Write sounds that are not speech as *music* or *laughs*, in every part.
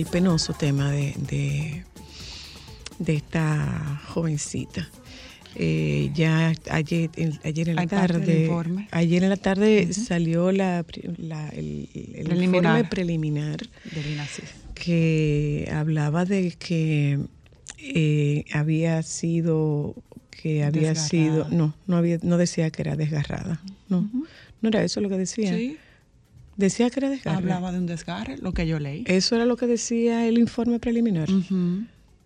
El penoso tema de, de, esta jovencita. Eh, ya ayer, ayer en la tarde, ayer en la tarde salió la, el, informe preliminar. que hablaba de que eh, había sido que había sido no no había no decía que era desgarrada no no era eso lo que decía sí Decía que era desgarre. Hablaba de un desgarre, lo que yo leí. Eso era lo que decía el informe preliminar.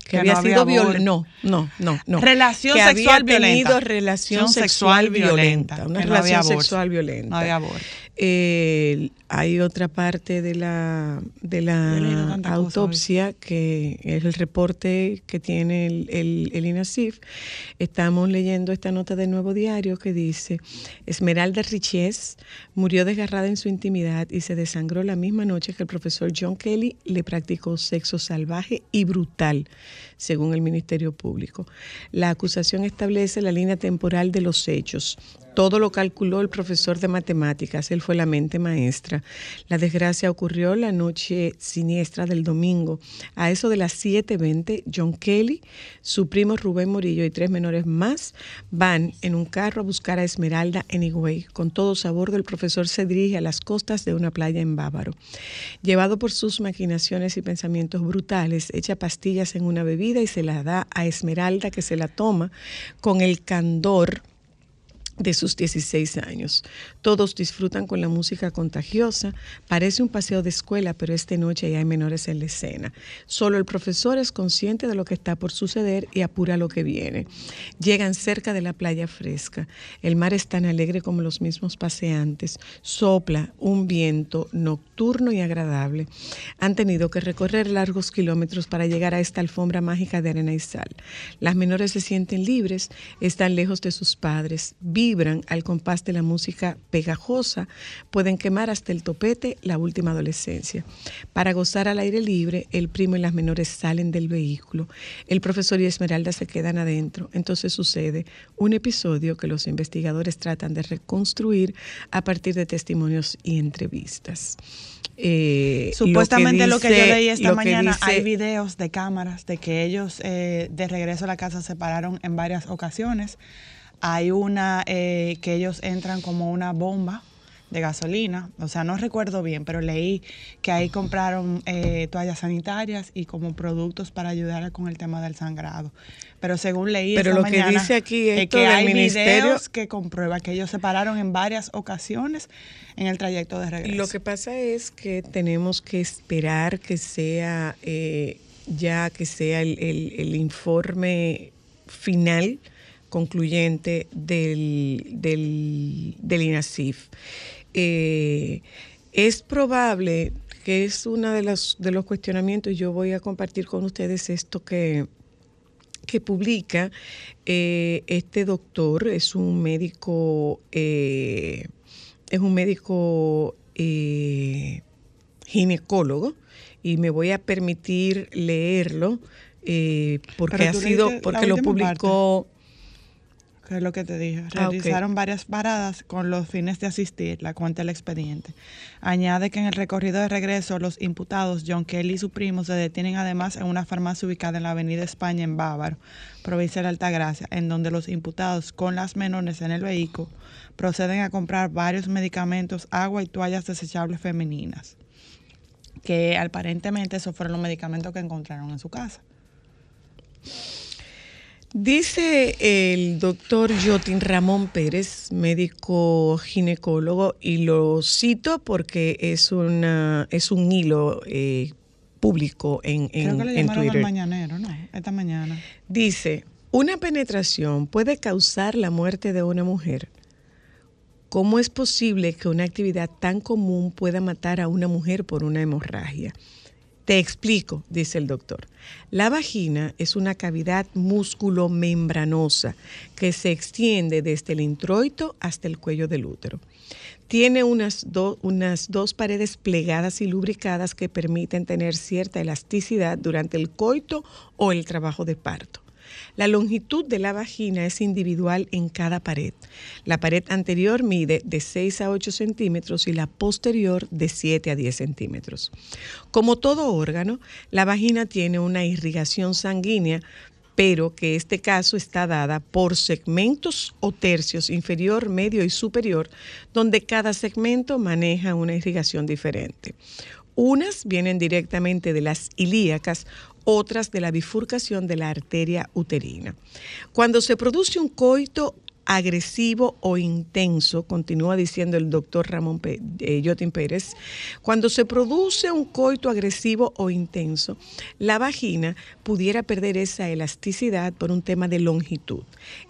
Que, había sido violenta. No, no, no, no. Relación sexual había violenta. tenido relación sexual, violenta. Una relación sexual violenta. No había aborto. Eh, hay otra parte de la, de la autopsia que es el reporte que tiene el, el, el, INASIF. Estamos leyendo esta nota del Nuevo Diario que dice, Esmeralda Riches murió desgarrada en su intimidad y se desangró la misma noche que el profesor John Kelly le practicó sexo salvaje y brutal, según el Ministerio Público. La acusación establece la línea temporal de los hechos. Todo lo calculó el profesor de matemáticas, él fue la mente maestra. La desgracia ocurrió la noche siniestra del domingo. A eso de las 7.20, John Kelly, su primo Rubén Morillo y tres menores más van en un carro a buscar a Esmeralda en Higüey. Con todos a bordo, el profesor se dirige a las costas de una playa en Bávaro. Llevado por sus maquinaciones y pensamientos brutales, echa pastillas en una bebida y se la da a Esmeralda que se la toma con el candor de sus 16 años. Todos disfrutan con la música contagiosa. Parece un paseo de escuela, pero esta noche ya hay menores en la escena. Solo el profesor es consciente de lo que está por suceder y apura lo que viene. Llegan cerca de la playa fresca. El mar es tan alegre como los mismos paseantes. Sopla un viento nocturno y agradable. Han tenido que recorrer largos kilómetros para llegar a esta alfombra mágica de arena y sal. Las menores se sienten libres, están lejos de sus padres vibran al compás de la música pegajosa, pueden quemar hasta el topete la última adolescencia. Para gozar al aire libre, el primo y las menores salen del vehículo. El profesor y Esmeralda se quedan adentro. Entonces sucede un episodio que los investigadores tratan de reconstruir a partir de testimonios y entrevistas. Eh, Supuestamente lo que, yo leí esta mañana, hay videos de cámaras de que ellos eh, de regreso a la casa se pararon en varias ocasiones hay una eh, que ellos entran como una bomba de gasolina, o sea, no recuerdo bien, pero leí que ahí compraron eh, toallas sanitarias y como productos para ayudar con el tema del sangrado. Pero según leí pero lo que dice aquí es que hay videos que comprueban que ellos se pararon en varias ocasiones en el trayecto de regreso. Lo que pasa es que tenemos que esperar que sea eh, ya que sea el, el informe final concluyente del, del, del INASIF. Eh, es probable que es uno de los, de los cuestionamientos, yo voy a compartir con ustedes esto que, que publica eh, este doctor, es un médico, eh, es un médico ginecólogo y me voy a permitir leerlo porque ha sido, porque lo publicó que es lo que te dije. Ah, Realizaron varias paradas con los fines de asistir, la cuenta del expediente. Añade que en el recorrido de regreso los imputados John Kelly y su primo se detienen además en una farmacia ubicada en la Avenida España en Bávaro, provincia de Altagracia, en donde los imputados con las menores en el vehículo proceden a comprar varios medicamentos, agua y toallas desechables femeninas, que aparentemente esos fueron los medicamentos que encontraron en su casa. Dice el doctor Jotin Ramón Pérez, médico ginecólogo, y lo cito porque es, una, es un hilo eh, público en, en, Creo que le Twitter. mañanero, ¿no? Esta mañana. Dice, una penetración puede causar la muerte de una mujer. ¿Cómo es posible que una actividad tan común pueda matar a una mujer por una hemorragia? Te explico, dice el doctor. La vagina es una cavidad músculo-membranosa que se extiende desde el introito hasta el cuello del útero. Tiene unas, unas dos paredes plegadas y lubricadas que permiten tener cierta elasticidad durante el coito o el trabajo de parto. La longitud de la vagina es individual en cada pared. La pared anterior mide de 6 a 8 centímetros y la posterior de 7 a 10 centímetros. Como todo órgano, la vagina tiene una irrigación sanguínea pero que este caso está dada por segmentos o tercios inferior, medio y superior, donde cada segmento maneja una irrigación diferente. Unas vienen directamente de las ilíacas, otras de la bifurcación de la arteria uterina. Cuando se produce un coito agresivo o intenso, continúa diciendo el doctor Ramón eh, Yotin Pérez, cuando se produce un coito agresivo o intenso, la vagina pudiera perder esa elasticidad por un tema de longitud.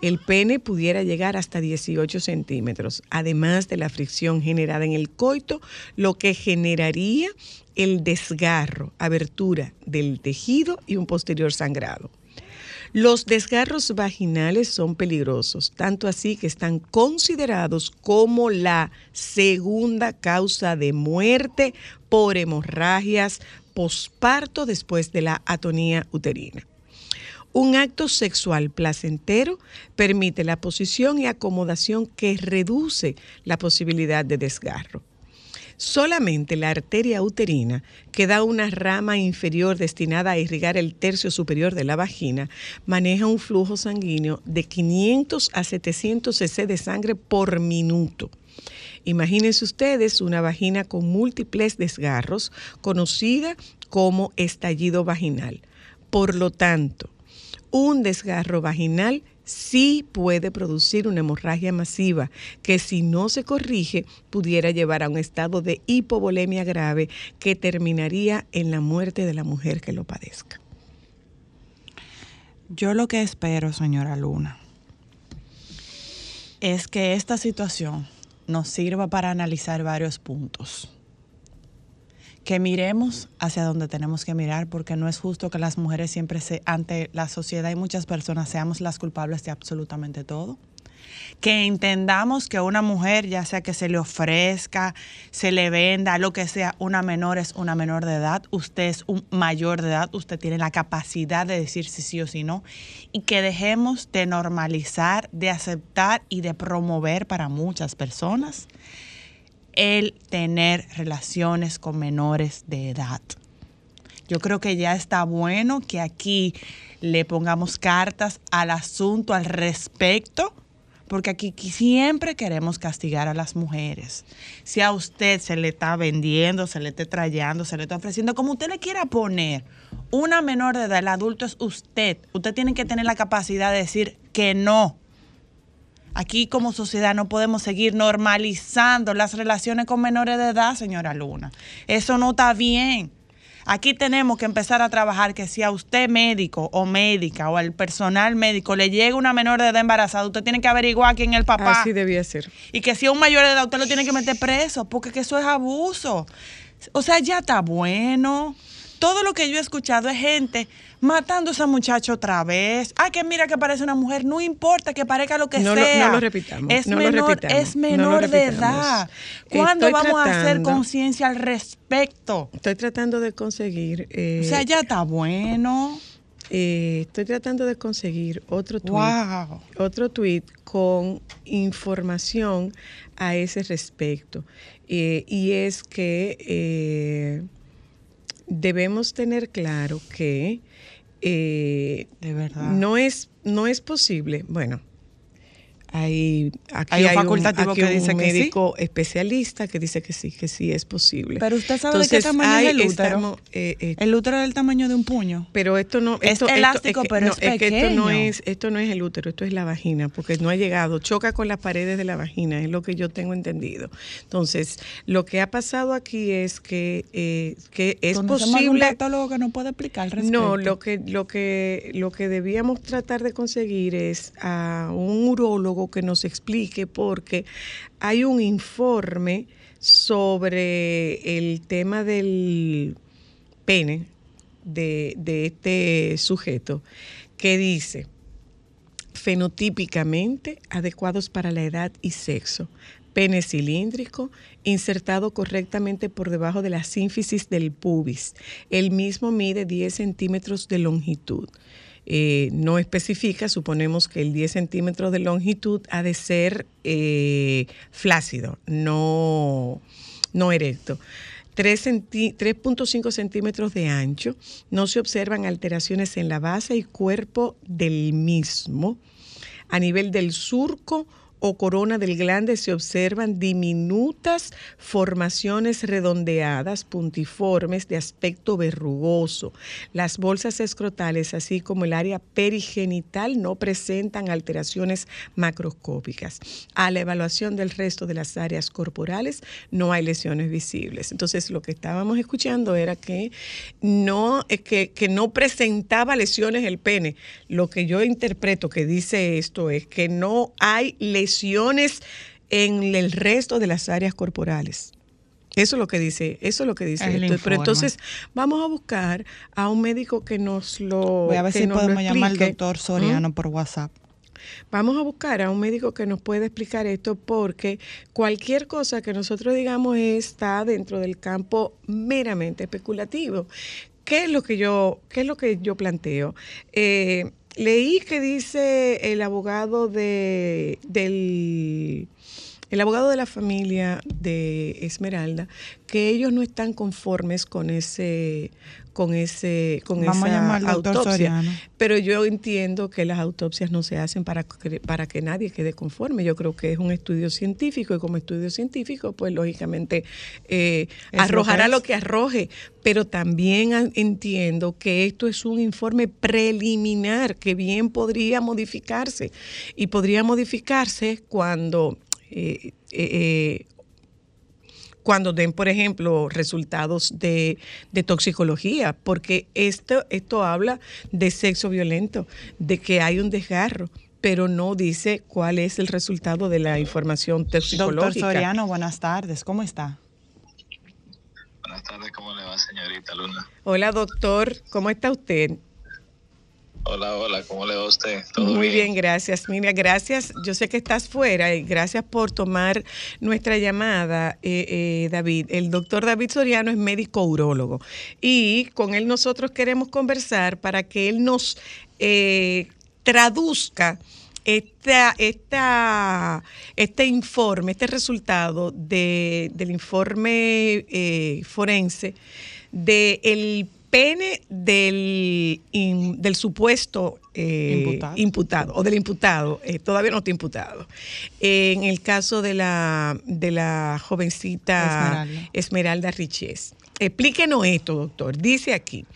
El pene pudiera llegar hasta 18 centímetros, además de la fricción generada en el coito, lo que generaría el desgarro, abertura del tejido y un posterior sangrado. Los desgarros vaginales son peligrosos, tanto así que están considerados como la segunda causa de muerte por hemorragias posparto después de la atonía uterina. Un acto sexual placentero permite la posición y acomodación que reduce la posibilidad de desgarro. Solamente la arteria uterina, que da una rama inferior destinada a irrigar el tercio superior de la vagina, maneja un flujo sanguíneo de 500 a 700 cc de sangre por minuto. Imagínense ustedes una vagina con múltiples desgarros, conocida como estallido vaginal. Por lo tanto, un desgarro vaginal sí puede producir una hemorragia masiva que si no se corrige pudiera llevar a un estado de hipovolemia grave que terminaría en la muerte de la mujer que lo padezca. Yo lo que espero, señora Luna, es que esta situación nos sirva para analizar varios puntos que miremos hacia donde tenemos que mirar, porque no es justo que las mujeres siempre ante la sociedad y muchas personas seamos las culpables de absolutamente todo. Que entendamos que una mujer, ya sea que se le ofrezca, se le venda, lo que sea, una menor es una menor de edad, usted es un mayor de edad, usted tiene la capacidad de decir si sí o si no, y que dejemos de normalizar, de aceptar y de promover para muchas personas el tener relaciones con menores de edad. Yo creo que ya está bueno que aquí le pongamos cartas al asunto, al respecto, porque aquí siempre queremos castigar a las mujeres. Si a usted se le está vendiendo, se le está trayendo, se le está ofreciendo, como usted le quiera poner, una menor de edad, el adulto es usted. Usted tiene que tener la capacidad de decir que no Aquí como sociedad no podemos seguir normalizando las relaciones con menores de edad, señora Luna. Eso no está bien. Aquí tenemos que empezar a trabajar que si a usted médico o médica o al personal médico le llega una menor de edad embarazada, usted tiene que averiguar quién es el papá. Así debía ser. Y que si es un mayor de edad, usted lo tiene que meter preso, porque eso es abuso. O sea, ya está bueno todo lo que yo he escuchado es gente matando a esa muchacha otra vez. Ay, que mira que parece una mujer. No importa que parezca lo que sea. no lo repitamos. Es menor, es menor de edad. ¿Cuándo vamos a hacer conciencia al respecto? Estoy tratando de conseguir. Eh, o sea, ya está bueno. Eh, estoy tratando de conseguir otro tweet, otro tweet con información a ese respecto. Eh, y es que eh, debemos tener claro que de verdad. no es no es posible. Bueno, hay, aquí hay, un facultativo que dice un médico especialista que dice que sí, que sí es posible. Pero usted sabe de qué tamaño es el útero. Eh, eh, el útero es del tamaño de un puño. Pero esto no es elástico, pero es, pequeño. que esto no es esto no es el útero, esto es la vagina, porque no ha llegado, choca con las paredes de la vagina, es lo que yo tengo entendido. Entonces, lo que ha pasado aquí es que eh, que es posible. Un que no puede explicar No, lo que lo que lo que debíamos tratar de conseguir es a un urólogo que nos explique porque hay un informe sobre el tema del pene de, de este sujeto que dice fenotípicamente adecuados para la edad y sexo, pene cilíndrico, insertado correctamente por debajo de la sínfisis del pubis. El mismo mide 10 centímetros de longitud. Eh, no especifica, suponemos que el 10 centímetros de longitud ha de ser eh, flácido, no, no erecto. 3.5 centímetros de ancho, no se observan alteraciones en la base y cuerpo del mismo. A nivel del surco, o corona del glande se observan diminutas formaciones redondeadas, puntiformes, de aspecto verrugoso. Las bolsas escrotales, así como el área perigenital, no presentan alteraciones macroscópicas. A la evaluación del resto de las áreas corporales no hay lesiones visibles. Entonces, lo que estábamos escuchando era que no, eh, que, que no presentaba lesiones el pene. Lo que yo interpreto que dice esto es que no hay lesiones en el resto de las áreas corporales. Eso es lo que dice, eso es lo que dice. Pero entonces vamos a buscar a un médico que nos lo Voy a ver si podemos llamar al doctor Soriano por WhatsApp. Vamos a buscar a un médico que nos pueda explicar esto porque cualquier cosa que nosotros digamos está dentro del campo meramente especulativo. ¿Qué es lo que yo, qué es lo que yo planteo? Eh, leí que dice el abogado de, del el abogado de la familia de Esmeralda que ellos no están conformes con ese con ese con esa autopsia. Pero yo entiendo que las autopsias no se hacen para para que nadie quede conforme. Yo creo que es un estudio científico y como estudio científico pues lógicamente eh, arrojará lo que arroje. Pero también entiendo que esto es un informe preliminar que bien podría modificarse. Y podría modificarse cuando eh, eh, cuando den, por ejemplo, resultados de, toxicología, porque esto, esto habla de sexo violento, de que hay un desgarro, pero no dice cuál es el resultado de la información toxicológica. Doctor Soriano, buenas tardes, ¿cómo está? Buenas tardes, ¿cómo le va, señorita Luna? Hola, doctor, ¿cómo está usted? Hola, hola, ¿cómo le va a usted? Muy bien? gracias. Mira, gracias. Yo sé que estás fuera y gracias por tomar nuestra llamada, eh, eh, David. El doctor David Soriano es médico urólogo y con él nosotros queremos conversar para que él nos eh, traduzca esta, esta, este informe, este resultado de, del informe forense del el pene del, del supuesto eh, imputado. o del imputado, eh, todavía no está imputado. en el caso de la, de la jovencita Esmeralda, Riches. Explíquenos esto, doctor. Dice aquí.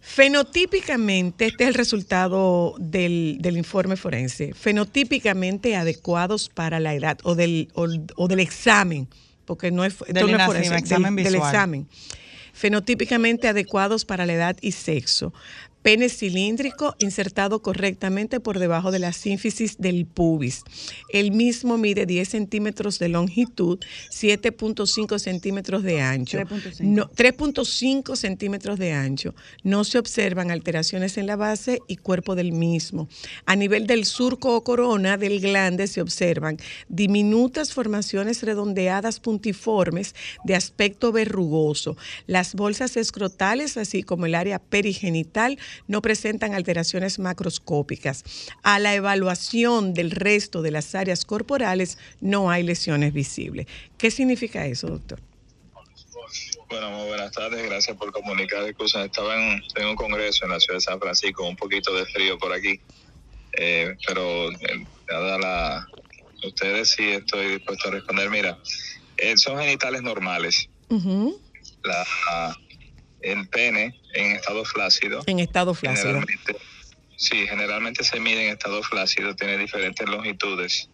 Fenotípicamente, este es el resultado del, informe forense, fenotípicamente adecuados para la edad o del, o, del examen, porque no es, del, examen del examen fenotípicamente adecuados para la edad y sexo. Pene cilíndrico insertado correctamente por debajo de la sínfisis del pubis. El mismo mide 10 centímetros de longitud, 7.5 centímetros de ancho. 3.5 centímetros de ancho. No se observan alteraciones en la base y cuerpo del mismo. A nivel del surco o corona del glande se observan diminutas formaciones redondeadas puntiformes de aspecto verrugoso. Las bolsas escrotales, así como el área perigenital, no presentan alteraciones macroscópicas. A la evaluación del resto de las áreas corporales no hay lesiones visibles. ¿Qué significa eso, doctor? Bueno, muy buenas tardes, gracias por comunicar. estaba en, un congreso en la ciudad de San Francisco, un poquito de frío por aquí, eh, pero eh, dada la... Ustedes sí estoy dispuesto a responder. Mira, eh, son genitales normales. la, el pene en estado flácido. En estado flácido. sí, generalmente se mide en estado flácido, tiene diferentes longitudes.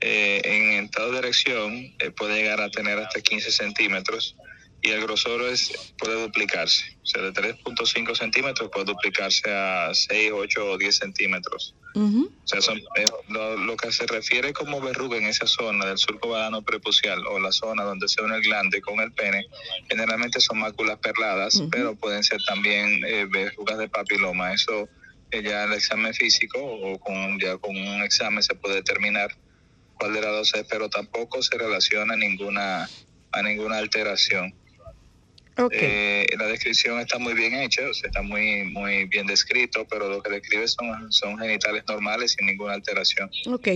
Eh, en estado de erección eh, puede llegar a tener hasta 15 centímetros y el grosor es, puede duplicarse. O sea, de 3.5 centímetros puede duplicarse a 6, 8 o 10 centímetros. O sea, son, eh, lo, que se refiere como verruga en esa zona del surco badano prepucial o la zona donde se une el glande con el pene, generalmente son máculas perladas, pero pueden ser también eh, verrugas de papiloma. Eso eh, ya el examen físico o con, ya con un examen se puede determinar cuál de las dos es, pero tampoco se relaciona ninguna, a ninguna alteración. Eh, la descripción está muy bien hecha, está muy muy bien descrito, pero lo que describe son, son genitales normales sin ninguna alteración. Ok,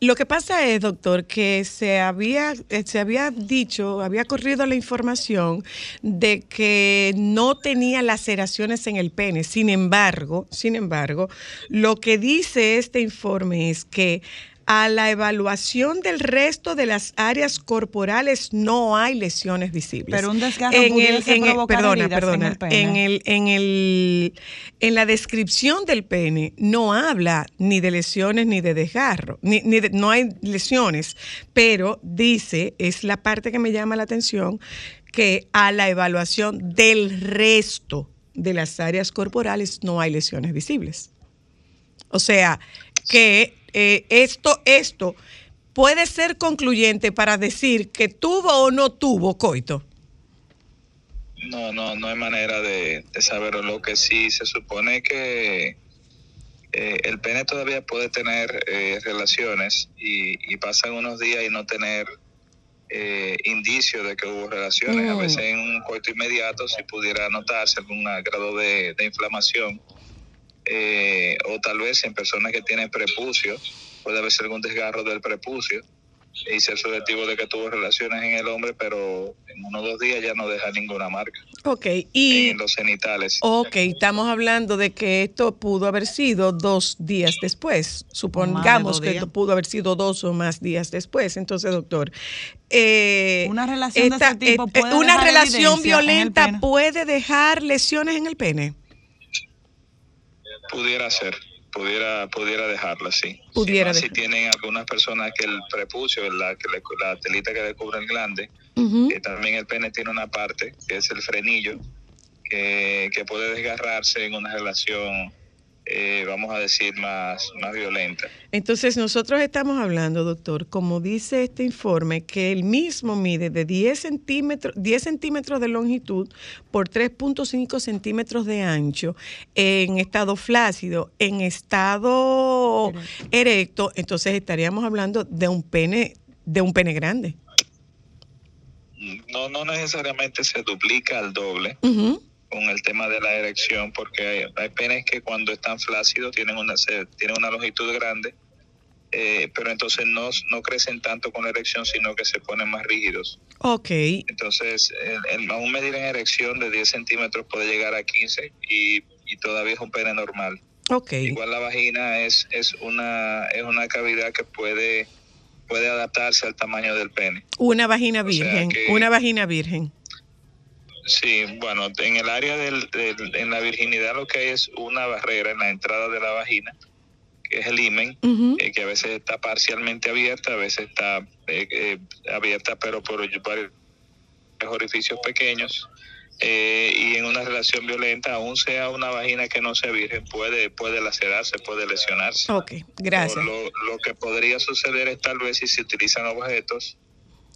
lo que pasa es, doctor, que se había, eh, se había dicho, había corrido la información de que no tenía laceraciones en el pene. Sin embargo, sin embargo, lo que dice este informe es que a la evaluación del resto de las áreas corporales no hay lesiones visibles. Pero un desgarre en el, en perdona, perdona, en el pene. En el, en el en la descripción del pene no habla ni de lesiones ni de desgarro, ni, ni no hay lesiones, pero dice, es la parte que me llama la atención, que a la evaluación del resto de las áreas corporales no hay lesiones visibles. O sea, que eh, esto, esto puede ser concluyente para decir que tuvo o no tuvo coito. No, no, no hay manera de, saberlo. Lo que sí se supone que eh, el pene todavía puede tener eh, relaciones y, pasan unos días y no tener eh, indicios de que hubo relaciones. A mm. veces en un coito inmediato si pudiera notarse algún grado de, de inflamación eh, o tal vez en personas que tienen prepucio, puede haber algún desgarro del prepucio y ser subjetivo de que tuvo relaciones en el hombre, pero en uno o dos días ya no deja ninguna marca. Ok, y... En los genitales. Ok, estamos hablando de que esto pudo haber sido dos días después. Supongamos que esto pudo haber sido dos o más días después. Entonces, doctor, eh, una relación de ese tipo eh, puede una relación violenta puede dejar lesiones en el pene. Pudiera ser, pudiera pudiera dejarla, sí. Pudiera si, tienen algunas personas que el prepucio, la, que la telita que le cubre el glande, que también el pene tiene una parte, que es el frenillo, que, que puede desgarrarse en una relación eh, vamos a decir, más, más violenta. Entonces, nosotros estamos hablando, doctor, como dice este informe, que el mismo mide de 10 centímetros, 10 centímetros de longitud por 3.5 centímetros de ancho en estado flácido, en estado erecto, entonces estaríamos hablando de un pene, de un pene grande. No, no necesariamente se duplica al doble con el tema de la erección, porque hay, penes que cuando están flácidos tienen una, tienen una longitud grande, eh, pero entonces no, no crecen tanto con la erección, sino que se ponen más rígidos. Ok. Entonces, el, aún medir en erección de 10 centímetros puede llegar a 15 y, y todavía es un pene normal. Okay. Igual la vagina es, es, una, es una cavidad que puede, puede adaptarse al tamaño del pene. Una vagina virgen, una vagina virgen. Sí, bueno, en el área del, en la virginidad lo que hay es una barrera en la entrada de la vagina, que es el imen, eh, que a veces está parcialmente abierta, a veces está eh, eh, abierta pero por varios orificios pequeños. eh, y en una relación violenta, aún sea una vagina que no sea virgen, puede, puede lacerarse, puede lesionarse. Ok, gracias. Lo, que podría suceder es tal vez si se utilizan objetos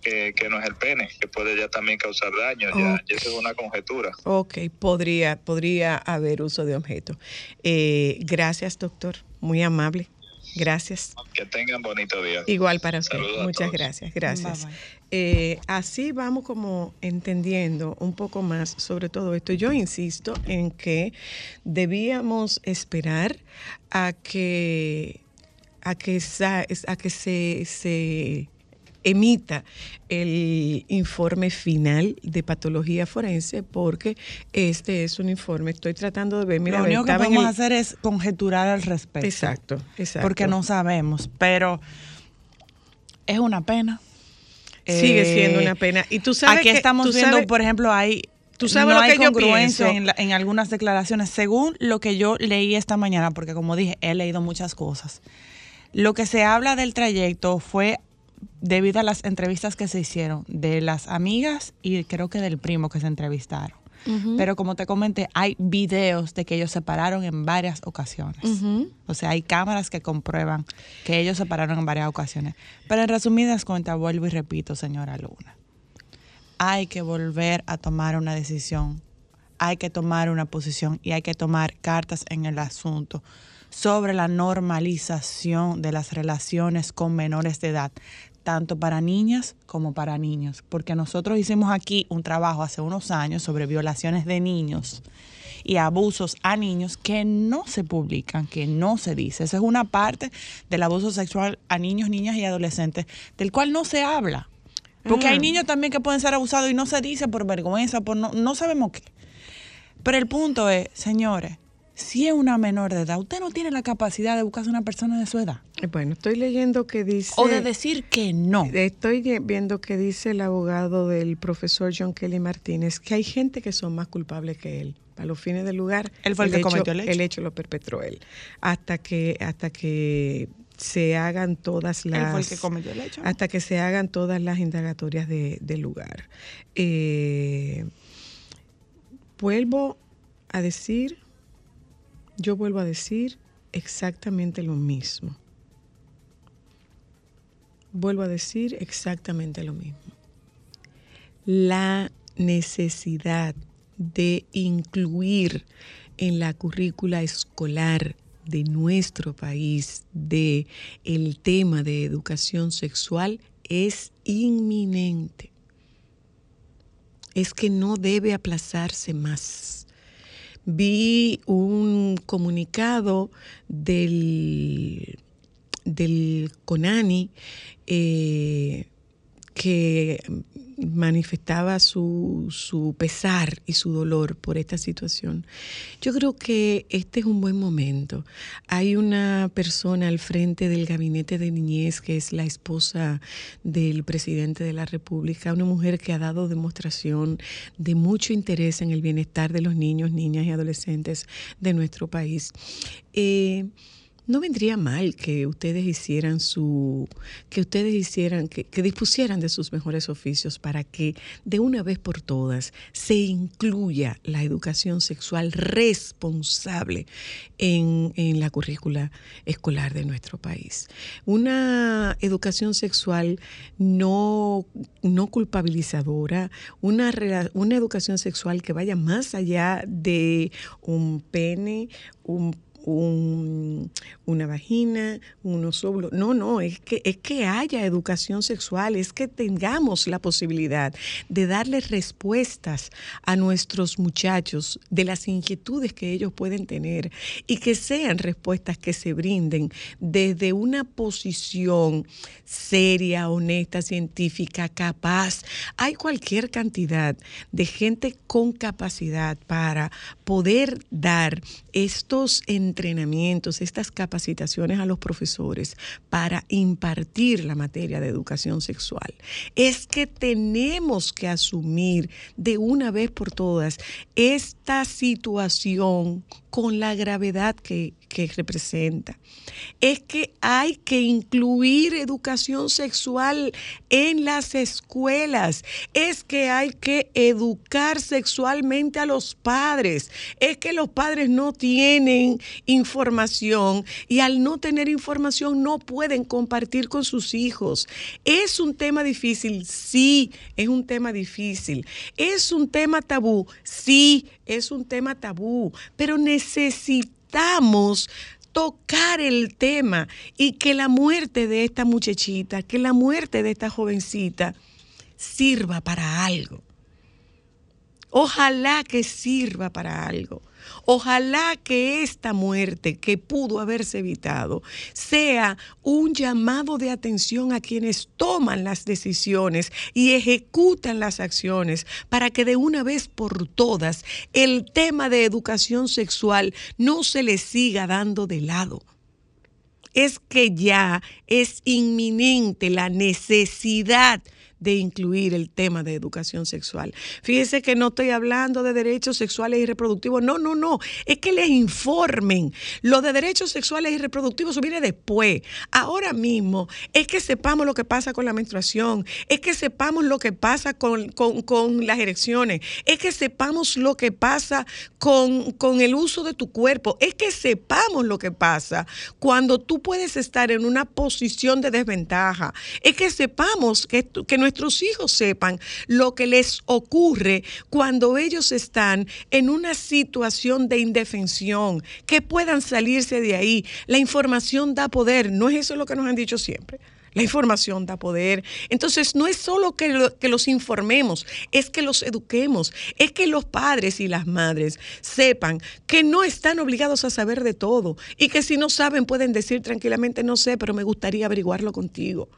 que, no es el pene, que puede ya también causar daño, ya, eso es una conjetura. Ok, podría, podría haber uso de objetos. Eh, gracias, doctor, muy amable. Gracias. Que tengan bonito día. Igual para usted. Muchas gracias. Gracias. Eh, así vamos como entendiendo un poco más sobre todo esto. Yo insisto en que debíamos esperar a que a que, a que se, se emita el informe final de patología forense porque este es un informe, estoy tratando de ver, lo único que podemos hacer es conjeturar al respecto. Exacto, exacto. Porque no sabemos, pero es una pena. Sigue siendo una pena. Y tú sabes Aquí estamos viendo, por ejemplo, hay ¿Tú sabes lo que yo pienso? En, en, algunas declaraciones, según lo que yo leí esta mañana, porque como dije, he leído muchas cosas. Lo que se habla del trayecto fue debido a las entrevistas que se hicieron de las amigas y creo que del primo que se entrevistaron. Pero como te comenté, hay videos de que ellos se pararon en varias ocasiones. O sea, hay cámaras que comprueban que ellos se pararon en varias ocasiones. Pero en resumidas cuentas, vuelvo y repito, señora Luna, hay que volver a tomar una decisión, hay que tomar una posición y hay que tomar cartas en el asunto sobre la normalización de las relaciones con menores de edad, tanto para niñas como para niños, porque nosotros hicimos aquí un trabajo hace unos años sobre violaciones de niños y abusos a niños que no se publican, que no se dice. Esa es una parte del abuso sexual a niños, niñas y adolescentes, del cual no se habla. Porque hay ah. niños también que pueden ser abusados y no se dice por vergüenza, por no, no sabemos qué. Pero el punto es, señores, si es una menor de edad, usted no tiene la capacidad de buscarse una persona de su edad. Bueno, estoy leyendo que dice... O de decir que no. Estoy viendo que dice el abogado del profesor John Kelly Martínez que hay gente que son más culpables que él. A los fines del lugar, él fue el, que cometió el hecho. El hecho lo perpetró él. Hasta que, hasta que se hagan todas las... Que el hecho. Hasta que se hagan todas las indagatorias de, del lugar. Eh, vuelvo a decir yo vuelvo a decir exactamente lo mismo. Vuelvo a decir exactamente lo mismo. La necesidad de incluir en la currícula escolar de nuestro país de el tema de educación sexual es inminente. Es que no debe aplazarse más vi un comunicado del, del CONANI eh, que manifestaba su, su, pesar y su dolor por esta situación. Yo creo que este es un buen momento. Hay una persona al frente del gabinete de niñez que es la esposa del presidente de la República, una mujer que ha dado demostración de mucho interés en el bienestar de los niños, niñas y adolescentes de nuestro país. Eh, no vendría mal que ustedes hicieran su, que ustedes hicieran, que, dispusieran de sus mejores oficios para que de una vez por todas se incluya la educación sexual responsable en, la currícula escolar de nuestro país. Una educación sexual no, no culpabilizadora, una, una educación sexual que vaya más allá de un pene, un un, una vagina, unos óvulos. No, no, es que, es que haya educación sexual, es que tengamos la posibilidad de darles respuestas a nuestros muchachos de las inquietudes que ellos pueden tener y que sean respuestas que se brinden desde una posición seria, honesta, científica, capaz. Hay cualquier cantidad de gente con capacidad para poder dar estos entrenamientos, estas capacitaciones a los profesores para impartir la materia de educación sexual. Es que tenemos que asumir de una vez por todas esta situación con la gravedad que, que representa. Es que hay que incluir educación sexual en las escuelas. Es que hay que educar sexualmente a los padres. Es que los padres no tienen información y al no tener información no pueden compartir con sus hijos. Es un tema difícil, sí, es un tema difícil. Es un tema tabú, sí, es un tema tabú, pero necesitamos tocar el tema y que la muerte de esta muchachita, que la muerte de esta jovencita sirva para algo. Ojalá que sirva para algo. Ojalá que esta muerte que pudo haberse evitado sea un llamado de atención a quienes toman las decisiones y ejecutan las acciones para que de una vez por todas el tema de educación sexual no se le siga dando de lado. Es que ya es inminente la necesidad de incluir el tema de educación sexual. Fíjese que no estoy hablando de derechos sexuales y reproductivos, no, no, no, es que les informen. Lo de derechos sexuales y reproductivos viene después. Ahora mismo es que sepamos lo que pasa con la menstruación, es que sepamos lo que pasa con, las erecciones, es que sepamos lo que pasa con, con el uso de tu cuerpo, es que sepamos lo que pasa cuando tú puedes estar en una posición de desventaja, es que sepamos que, que no nuestros hijos sepan lo que les ocurre cuando ellos están en una situación de indefensión, que puedan salirse de ahí. La información da poder, ¿no es eso lo que nos han dicho siempre? La información da poder. Entonces, no es solo que, que, los informemos, es que los eduquemos, es que los padres y las madres sepan que no están obligados a saber de todo y que si no saben pueden decir tranquilamente, no sé, pero me gustaría averiguarlo contigo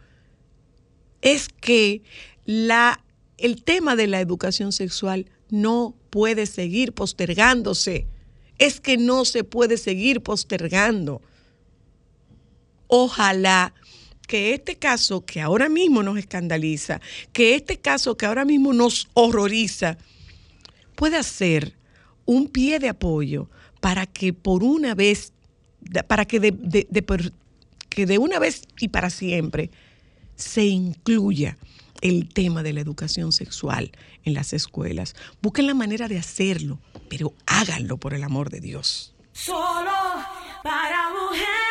es que la, el tema de la educación sexual no puede seguir postergándose. Es que no se puede seguir postergando. Ojalá que este caso que ahora mismo nos escandaliza, que este caso que ahora mismo nos horroriza, pueda ser un pie de apoyo para que por una vez, para que que de una vez y para siempre se incluya el tema de la educación sexual en las escuelas. Busquen la manera de hacerlo, pero háganlo por el amor de Dios. Solo para mujeres.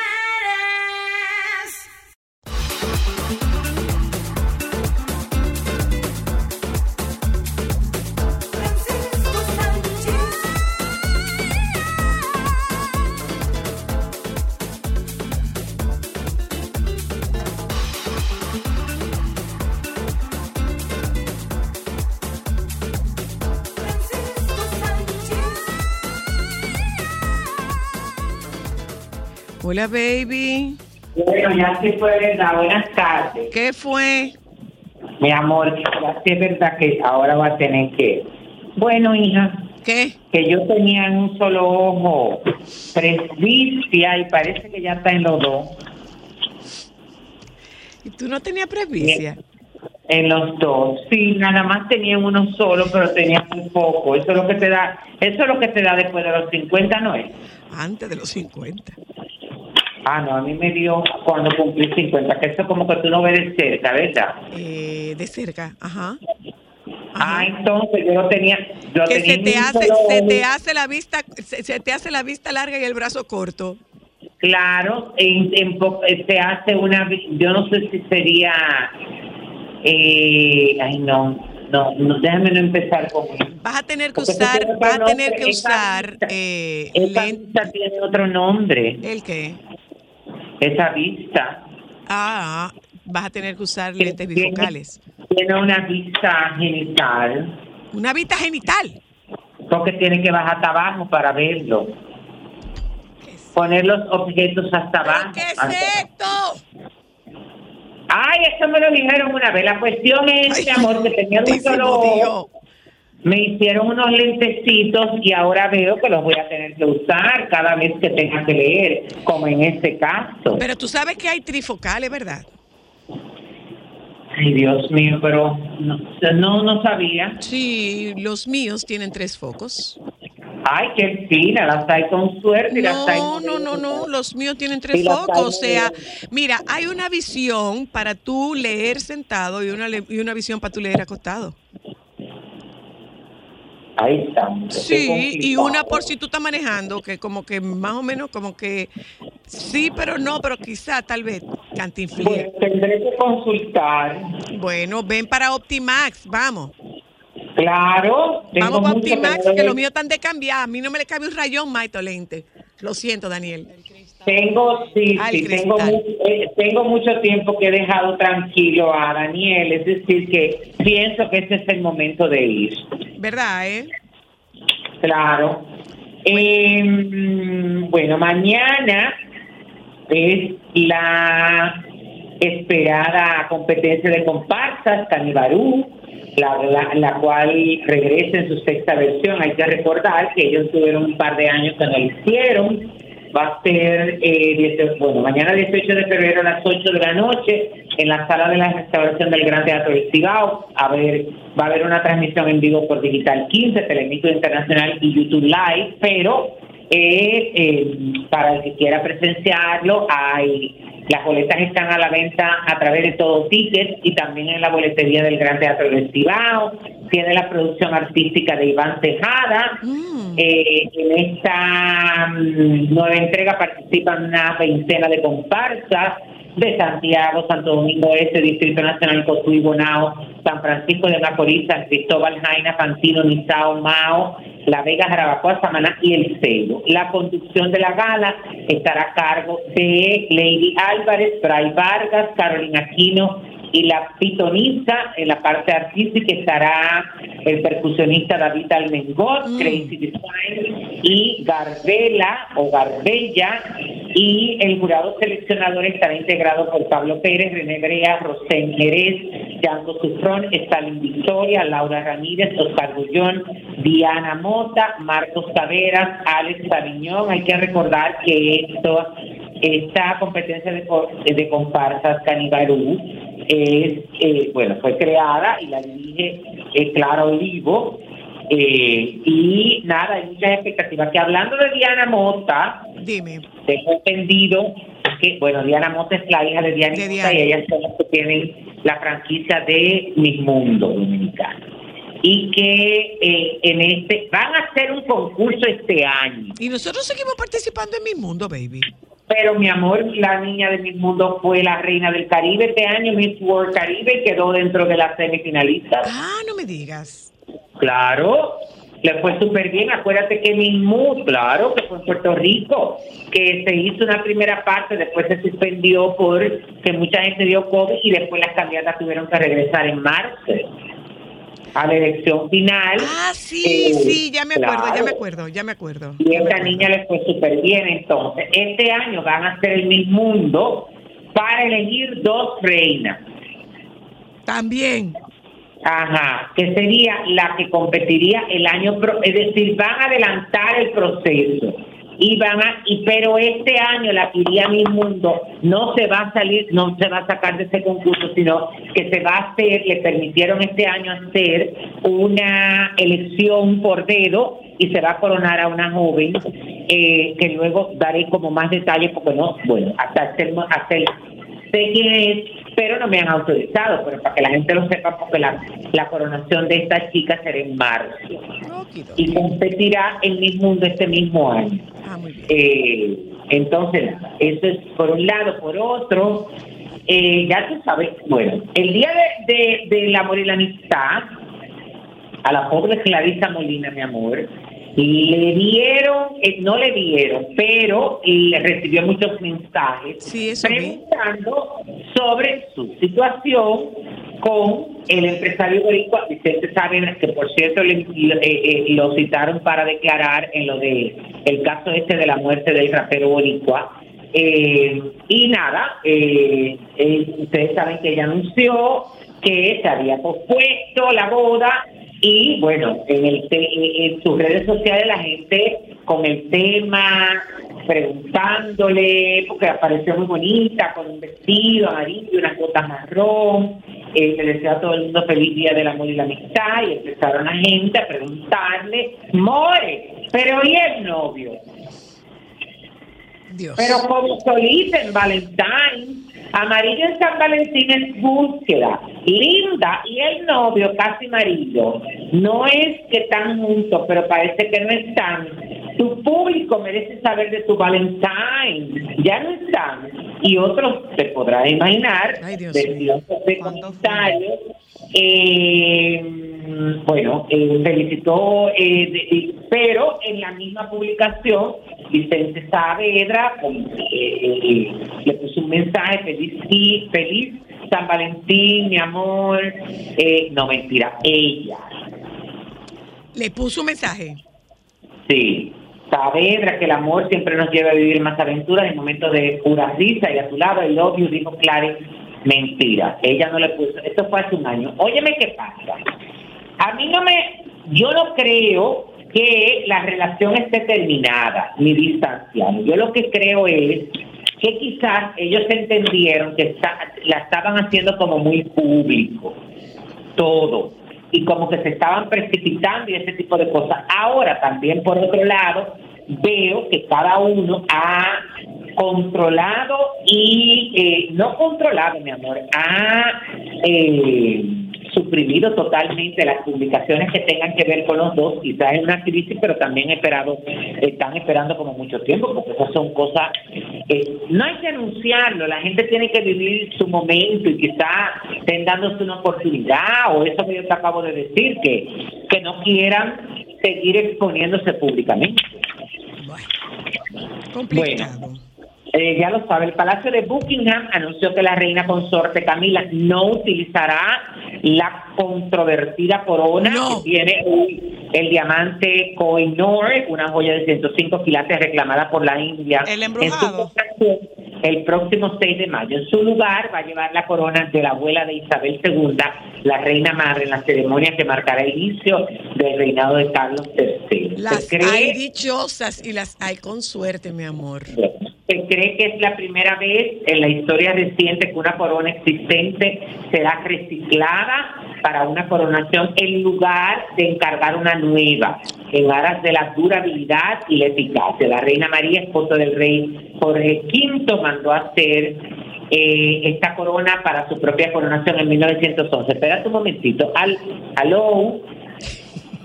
Hola, baby. Bueno, ya sí fue verdad. Buenas tardes. ¿Qué fue? Mi amor, ya sí es verdad que ahora va a tener que. Bueno, hija. ¿Qué? Que yo tenía en un solo ojo presbicia y parece que ya está en los dos. ¿Y tú no tenías presbicia? En los dos, sí, nada más tenía uno solo, pero tenía muy poco. Eso es lo que te da, eso es lo que te da después de los 50, ¿no es? Antes de los 50. Ah, no, a mí me dio cuando cumplí 50, que eso como que tú no ves de cerca, ¿verdad? Eh, de cerca, ajá. Ah, entonces yo tenía. Yo que tenía se te hace, se te hace la vista, se, te hace la vista larga y el brazo corto. Claro, en, en, se hace una, yo no sé si sería, eh, ay no, no, no, déjame no empezar con Vas a tener que usar, vas a tener que usar. Eh, esa vista tiene otro nombre. ¿El qué? Esa vista. Ah, vas a tener que usar lentes bifocales. Tiene una vista genital. ¿Una vista genital? Porque tiene que bajar hasta abajo para verlo. Poner los objetos hasta abajo. ¿Qué es esto? Ay, eso me lo dijeron una vez. La cuestión es, mi amor, que tenía un solo me hicieron unos lentecitos y ahora veo que los voy a tener que usar cada vez que tenga que leer, como en este caso. Pero tú sabes que hay trifocales, ¿verdad? Ay, Dios mío, pero no, no, no sabía. Sí, los míos tienen tres focos. Ay, qué fina, las hay con suerte. Y no, las no, no, no, los míos tienen tres focos. O sea, mira, hay una visión para tú leer sentado y una, y una visión para tú leer acostado. Ahí está. Sí, y una por si tú estás manejando, que como que más o menos como que sí, pero no, pero quizá, tal vez, cantinflía. Pues tendré que consultar. Bueno, ven para Optimax, vamos. Claro. Vamos para Optimax, que, los míos están de cambiar. A mí no me le cabe un rayón, Maito Lente. Lo siento, Daniel. Tengo, sí, sí tengo, eh, tengo mucho tiempo que he dejado tranquilo a Daniel, es decir, que pienso que este es el momento de ir. ¿Verdad, eh? Claro. Em, bueno, mañana es la esperada competencia de comparsas, Canibarú, la, la, cual regresa en su sexta versión. Hay que recordar que ellos tuvieron un par de años que no lo hicieron va a ser, eh, bueno, mañana 18 de febrero a las 8 de la noche en la sala de la restauración del Gran Teatro del Cibao. A ver, va a haber una transmisión en vivo por Digital 15, Telemito Internacional y YouTube Live, pero eh, eh, para el que quiera presenciarlo, hay las boletas están a la venta a través de todo tickets y también en la boletería del Gran Teatro del Cibao. Tiene la producción artística de Iván Tejada. Mm. Eh, en esta mm, nueva entrega participan una veintena de comparsas de Santiago, Santo Domingo Este, Distrito Nacional, Cotuí, Bonao, San Francisco de Macorís, San Cristóbal, Jaina, Fantino, Nizao, Mao, La Vega, Jarabacoa, Samaná y El Celo. La conducción de la gala estará a cargo de Lady Álvarez, Bray Vargas, Carolina Aquino y la pitonista en la parte artística estará el percusionista David Almengot, mm. Crazy Design y Garbela o Garbella y el jurado seleccionador estará integrado por Pablo Pérez, René Brea, Rosén Jerez, Django Sufrón, Stalin Victoria, Laura Ramírez, Oscar Gullón, Diana Mota, Marcos Taveras, Alex Sabiñón. Hay que recordar que esto, esta competencia de, de comparsas Canibarú es, eh, bueno, fue creada y la dirige eh, Clara Olivo. Eh, y nada, hay muchas expectativas. Que hablando de Diana Mota, dime, tengo entendido que, bueno, Diana Mota es la hija de Diana, Mota y ellas son las que tienen la franquicia de Mi Mundo Dominicano. Y que eh, en este, van a hacer un concurso este año. Y nosotros seguimos participando en Mi Mundo, baby. Pero mi amor, la niña de mi mundo fue la reina del Caribe este año, Miss World Caribe, y quedó dentro de la semifinalista. Ah, no me digas. Claro, le fue súper bien. Acuérdate que mi Mood, claro, que fue en Puerto Rico, que se hizo una primera parte, después se suspendió por que mucha gente dio COVID y después las candidatas tuvieron que regresar en marzo a la elección final. Ah, sí, eh, sí, ya me acuerdo, ya me acuerdo, ya me acuerdo. Y esta niña le fue súper bien. Entonces, este año van a hacer el mismo mundo para elegir dos reinas. También. Ajá, que sería la que competiría el año, es decir, van a adelantar el proceso y van a, y pero este año la Iría Mi Mundo no se va a salir, no se va a sacar de ese concurso, sino que se va a hacer, le permitieron este año hacer una elección por dedo y se va a coronar a una joven eh, que luego daré como más detalles porque no, bueno, hasta hacer, hacer sé quién es, pero no me han autorizado, pero para que la gente lo sepa, porque la, la coronación de esta chica será en marzo y competirá en mi mundo este mismo año. Ah, eh, entonces, eso es por un lado. Por otro, eh, ya tú sabes, bueno, el día de, de, del amor y la amistad, a la pobre Clarisa Molina, mi amor, le dieron, eh, no le dieron, pero le recibió muchos mensajes preguntando sobre su situación con el empresario boricua Vicente Saavedra, que por cierto le, eh, eh, lo citaron para declarar en lo de el caso este de la muerte del rapero boricua. y nada, ustedes saben que ella anunció que se había pospuesto la boda y bueno, en, el en sus redes sociales la gente con el tema, preguntándole, porque apareció muy bonita, con un vestido amarillo y unas botas marrón. Eh, le decía a todo el mundo feliz día del amor y la amistad y empezaron la gente a preguntarle, More, Pero ¿y el novio? Pero como solita en Valentine, amarillo en San Valentín es búsqueda, linda y el novio casi amarillo. No es que están juntos, pero parece que no están. Tu público merece saber de tu Valentine. Ya no están. Y otros, te podrás imaginar, de comentarios. Eh, bueno, eh, felicitó, eh, pero en la misma publicación Vicente Saavedra eh, le puso un mensaje feliz, feliz San Valentín, mi amor. no, mentira, ella. ¿Le puso un mensaje? Sí. Saavedra, que el amor siempre nos lleva a vivir más aventuras en momentos de pura risa y a tu lado el odio, dijo Clary, mentira. Ella no le puso, esto fue hace un año. Óyeme qué pasa. A mí no me, yo no creo que la relación esté terminada ni distanciada. Yo lo que creo es que quizás ellos entendieron que la estaban haciendo como muy público, todo, y como que se estaban precipitando y ese tipo de cosas. Ahora también, por otro lado, veo que cada uno ha controlado y, eh, no controlado, mi amor, ha... Eh, suprimido totalmente las publicaciones que tengan que ver con los dos, quizás es una crisis, pero también esperado, están esperando como mucho tiempo, porque esas son cosas, que no hay que anunciarlo, la gente tiene que vivir su momento y quizás estén dándose una oportunidad, o eso que yo te acabo de decir, que, que no quieran seguir exponiéndose públicamente. Bueno, eh, ya lo sabe, el Palacio de Buckingham anunció que la reina consorte Camila no utilizará la controvertida corona que tiene el diamante Koinor, una joya de 105 quilates reclamada por la India. El embrujado. el próximo 6 de mayo. En su lugar va a llevar la corona de la abuela de Isabel II, la reina madre, en la ceremonia que marcará el inicio del reinado de Carlos III. Las hay dichosas y las hay con suerte, mi amor se cree que es la primera vez en la historia reciente que una corona existente será reciclada para una coronación en lugar de encargar una nueva, en aras de la durabilidad y la eficacia. La reina María, esposa del rey Jorge V, mandó hacer eh, esta corona para su propia coronación en 1911. Espera un momentito. Al, aló.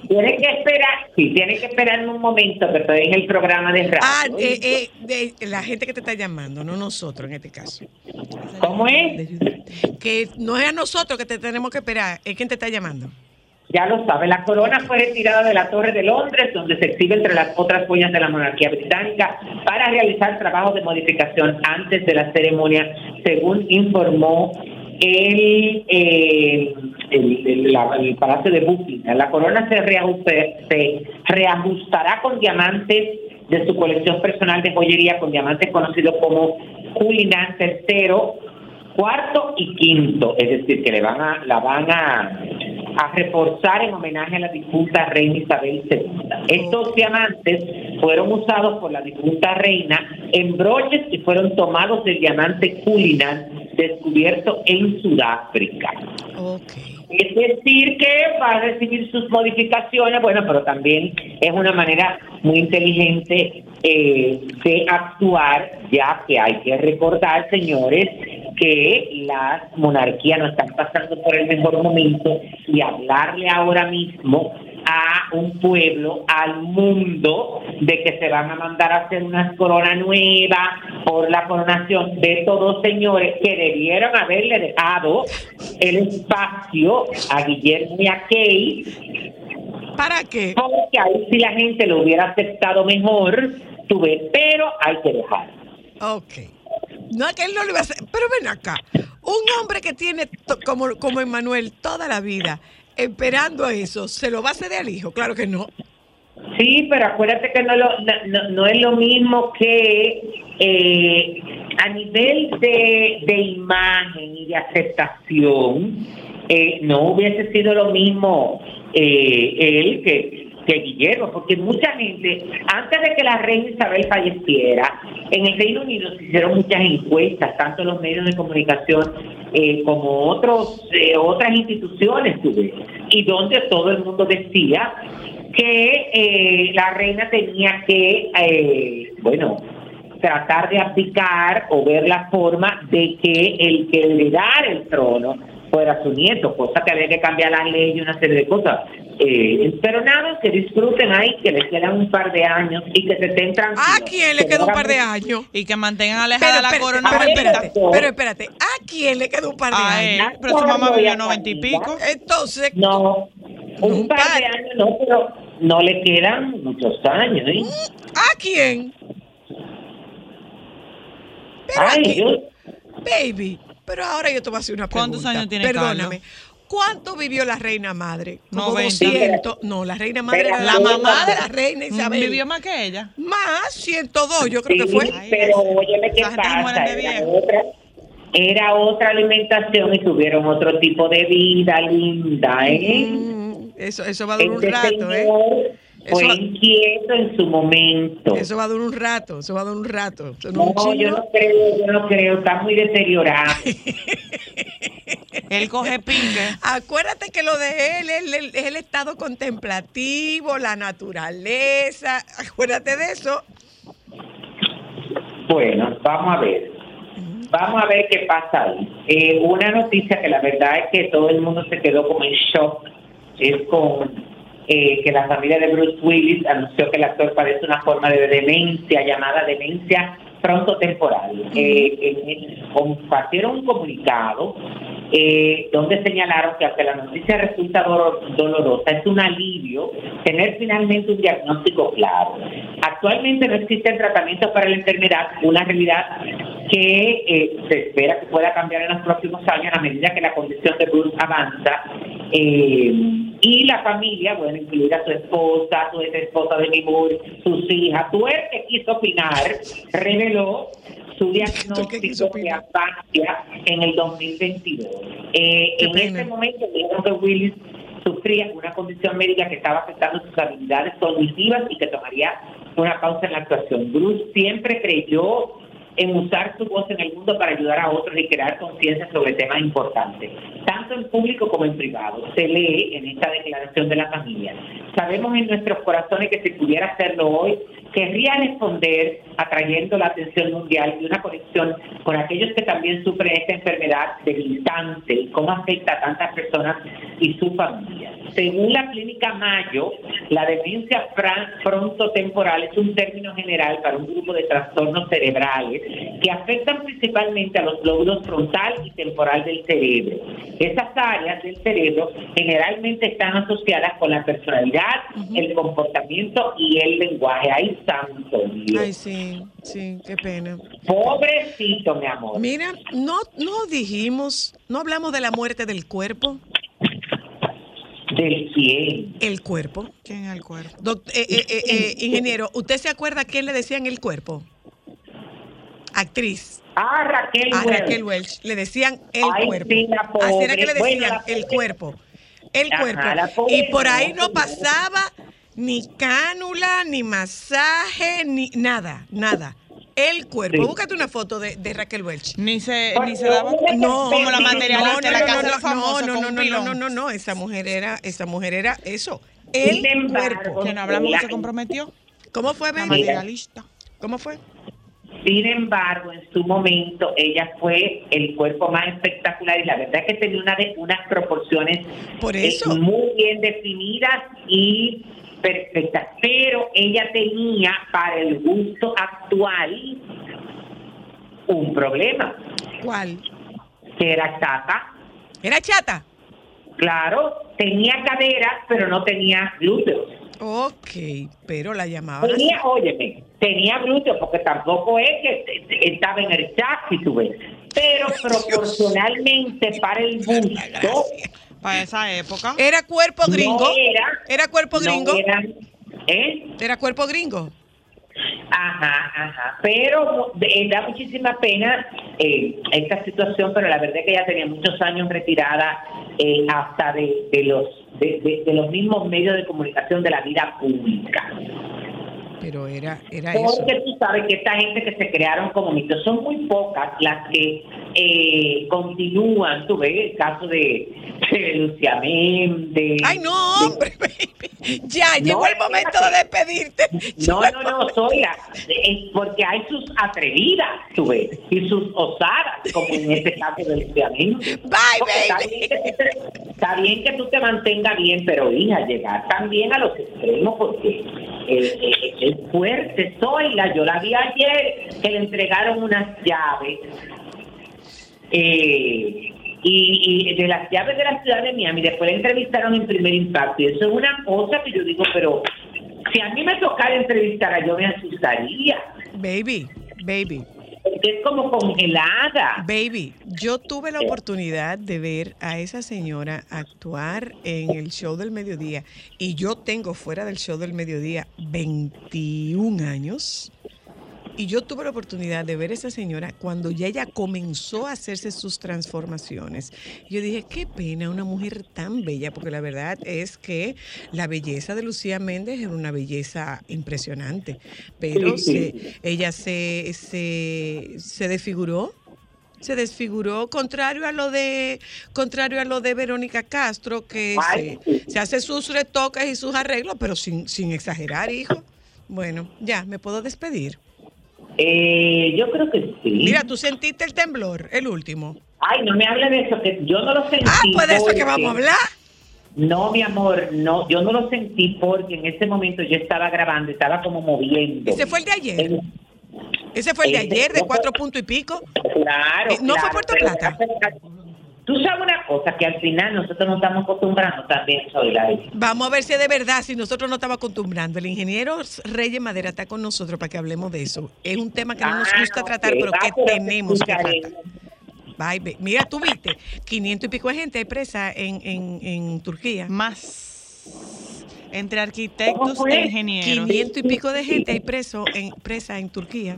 Tiene que esperar, sí, tiene que esperar un momento que estoy en el programa de radio. Ah, eh, eh, de la gente que te está llamando, no nosotros en este caso. ¿Cómo es? Que no es a nosotros que te tenemos que esperar, es quien te está llamando. Ya lo sabe, la corona fue retirada de la Torre de Londres, donde se exhibe entre las otras joyas de la monarquía británica, para realizar trabajos de modificación antes de la ceremonia, según informó el, eh, el, Palacio de Buckingham. La corona se, se reajustará con diamantes de su colección personal de joyería, con diamantes conocidos como Cullinan tercero, cuarto y quinto, es decir, que le van a, la van a, a reforzar en homenaje a la difunta reina Isabel II. Estos diamantes fueron usados por la difunta reina en broches y fueron tomados del diamante Cullinan descubierto en Sudáfrica. Es decir, que va a recibir sus modificaciones, bueno, pero también es una manera muy inteligente eh, de actuar, ya que hay que recordar, señores, que las monarquías no están pasando por el mejor momento y hablarle ahora mismo a un pueblo, al mundo, de que se van a mandar a hacer una corona nueva por la coronación de todos señores que debieron haberle dejado el espacio a Guillermo y a Kay. ¿Para qué? Porque ahí si la gente lo hubiera aceptado mejor, tuve, pero hay que dejar. Ok. No que él no lo iba a hacer, pero ven acá. Un hombre que tiene, como, como Emanuel, toda la vida, esperando eso, ¿se lo va a ceder al hijo? Claro que no. Sí, pero acuérdate que no, lo, no, es lo mismo que eh, a nivel de, de, imagen y de aceptación, eh, no hubiese sido lo mismo eh, él que, que Guillermo, porque mucha gente, antes de que la reina Isabel falleciera, en el Reino Unido se hicieron muchas encuestas, tanto los medios de comunicación eh, como otros eh, otras instituciones, y donde todo el mundo decía que eh, la reina tenía que, eh, bueno, tratar de aplicar o ver la forma de que el que heredara el trono fuera su nieto, cosa que había que cambiar la ley y una serie de cosas. Eh, pero nada, que disfruten ahí, que les quedan un par de años y que se estén tranquilos. ¿A quién le queda un par de años? Y que mantengan alejada la corona. Pero espérate, pero espérate, ¿a quién le queda un par de años? pero su mamá vivió noventa y pico. Entonces. No, un, par, de años no, pero no le quedan muchos años. ¿eh? ¿A quién? Ay, Baby, pero ahora yo te voy a hacer una pregunta. ¿Cuántos años tiene Perdóname. ¿Cuánto vivió la reina madre? Como 200. No, la reina madre era la mamá de la reina Isabel. ¿Vivió más que ella? Más, 102, yo creo que fue. pero óyeme qué pasa. Era otra, era otra alimentación y tuvieron otro tipo de vida linda, ¿eh? Mm, eso, eso va a durar un este rato, ¿eh? Fue inquieto en su momento. Eso va a durar un rato, eso va a durar un rato. No, yo no creo, yo no creo, está muy deteriorado. él coge pique. Acuérdate que lo de él es el, estado contemplativo, la naturaleza. Acuérdate de eso. Bueno, vamos a ver. Vamos a ver qué pasa ahí. Eh, una noticia que la verdad es que todo el mundo se quedó como en shock es con eh, que la familia de Bruce Willis anunció que el actor padece una forma de demencia llamada demencia pronto temporal. Eh, compartieron un comunicado eh, donde señalaron que aunque la noticia resulta dolorosa, es un alivio tener finalmente un diagnóstico claro. Actualmente no existe tratamiento para la enfermedad, una realidad que eh, se espera que pueda cambiar en los próximos años a medida que la condición de Bruce avanza. Eh, y la familia, bueno, incluida su esposa, su ex esposa de Moore, sus hijas, tú el que quiso opinar, reveló su diagnóstico de afasia en el 2022. Eh, en ese momento dijeron que Willis sufría una condición médica que estaba afectando sus habilidades cognitivas y que tomaría una pausa en la actuación. Bruce siempre creyó en usar su voz en el mundo para ayudar a otros y crear conciencia sobre temas importantes, tanto en público como en privado. Se lee en esta declaración de la familia. Sabemos en nuestros corazones que si pudiera hacerlo hoy, querría responder atrayendo la atención mundial y una conexión con aquellos que también sufren esta enfermedad debilitante y cómo afecta a tantas personas y su familia. Según la clínica Mayo, la demencia frontotemporal es un término general para un grupo de trastornos cerebrales que afectan principalmente a los lóbulos frontal y temporal del cerebro. Esas áreas del cerebro generalmente están asociadas con la personalidad, el comportamiento y el lenguaje. Ay, santo Dios. Ay, sí, sí, qué pena. Pobrecito, mi amor. Mira, no, no dijimos, no hablamos de la muerte del cuerpo. ¿Del quién? El cuerpo. ¿Quién es el cuerpo? Eh, eh, eh, *laughs* ingeniero, ¿usted se acuerda a quién le decían el cuerpo? actriz. Ah, Raquel ah, a Raquel Welch. Le decían el cuerpo. Sí, Así era que le decían el cuerpo. El cuerpo. Y por ahí no pasaba ni cánula, ni masaje, ni nada, nada. El cuerpo. Sí. Búscate una foto de, Raquel Welch. Ni se, ni se daba no, como la materialista no, no, la no, no, famosa, no, no, no, no, no, no, esa mujer era, esa mujer era eso. El cuerpo. Que no hablamos que se comprometió. ¿Cómo fue, Ben? Materialista. ¿Cómo fue? Sin embargo, en su momento ella fue el cuerpo más espectacular y la verdad es que tenía una de, unas proporciones Por eh, muy bien definidas y perfectas, pero ella tenía para el gusto actual un problema. ¿Cuál? Que era chata. ¿Era chata? Claro, tenía caderas, pero no tenía glúteos. Ok, pero la llamaba. Tenía, óyeme, tenía glúteos, porque tampoco es que estaba en el chat, si tú ves. Pero proporcionalmente para el gusto. Para esa época. ¿Era cuerpo gringo? era, cuerpo gringo? era, ¿eh? ¿Era cuerpo gringo? Ajá, ajá. Pero da muchísima pena eh, esta situación, pero la verdad es que ella tenía muchos años retirada eh, hasta de, de los de, los mismos medios de comunicación de la vida pública. Pero era, era Porque tú sabes que esta gente que se crearon como mitos son muy pocas las que eh, continúan, tú ves el caso de, de Méndez. Ay, no, hombre, *laughs* ya llegó el momento de despedirte. *laughs* No, no, no, soy es porque hay sus atrevidas, tú ves, y sus osadas, como en este caso de Lucia Méndez. *laughs* Bye, baby. Está bien, que tú te mantengas bien, pero hija, llegar también a los extremos porque eh, eh, fuerte. Soy la, yo la vi ayer que le entregaron unas llaves eh, y, de las llaves de la ciudad de Miami, después la entrevistaron en primer impacto. Y eso es una cosa que yo digo, pero si a mí me tocara entrevistar a yo me asustaría. Baby, baby. Es como congelada. Baby, yo tuve la oportunidad de ver a esa señora actuar en el show del mediodía y yo tengo fuera del show del mediodía 21 años. Y yo tuve la oportunidad de ver a esa señora cuando ya ella comenzó a hacerse sus transformaciones. Yo dije, qué pena una mujer tan bella, porque la verdad es que la belleza de Lucía Méndez era una belleza impresionante, pero ella se, se, desfiguró se desfiguró, contrario a lo de contrario a lo de Verónica Castro, que se, hace sus retoques y sus arreglos, pero sin, sin exagerar, hijo. Bueno, ya, me puedo despedir. Eh, yo creo que sí. Mira, tú sentiste el temblor, el último. Ay, no me hable de eso, que yo no lo sentí. Ah, pues de eso que vamos a hablar. No, mi amor, no, yo no lo sentí porque en ese momento yo estaba grabando, estaba como moviendo. ¿Ese fue el de ayer? ¿Ese fue el de ayer, de cuatro puntos y pico? Claro. Eh, ¿No fue Puerto Plata? Tú sabes una cosa, que al final nosotros nos estamos acostumbrando también, soy la Vamos a ver si es de verdad, si nosotros no estamos acostumbrando. El ingeniero Reyes Madera está con nosotros para que hablemos de eso. Es un tema que no nos ah, gusta tratar, pero que tenemos que tratar. Bye, Mira, tú viste, 500 y pico de gente presa en, en, en Turquía. Más entre arquitectos e ingenieros. 500 y pico de gente hay preso en, presa en Turquía.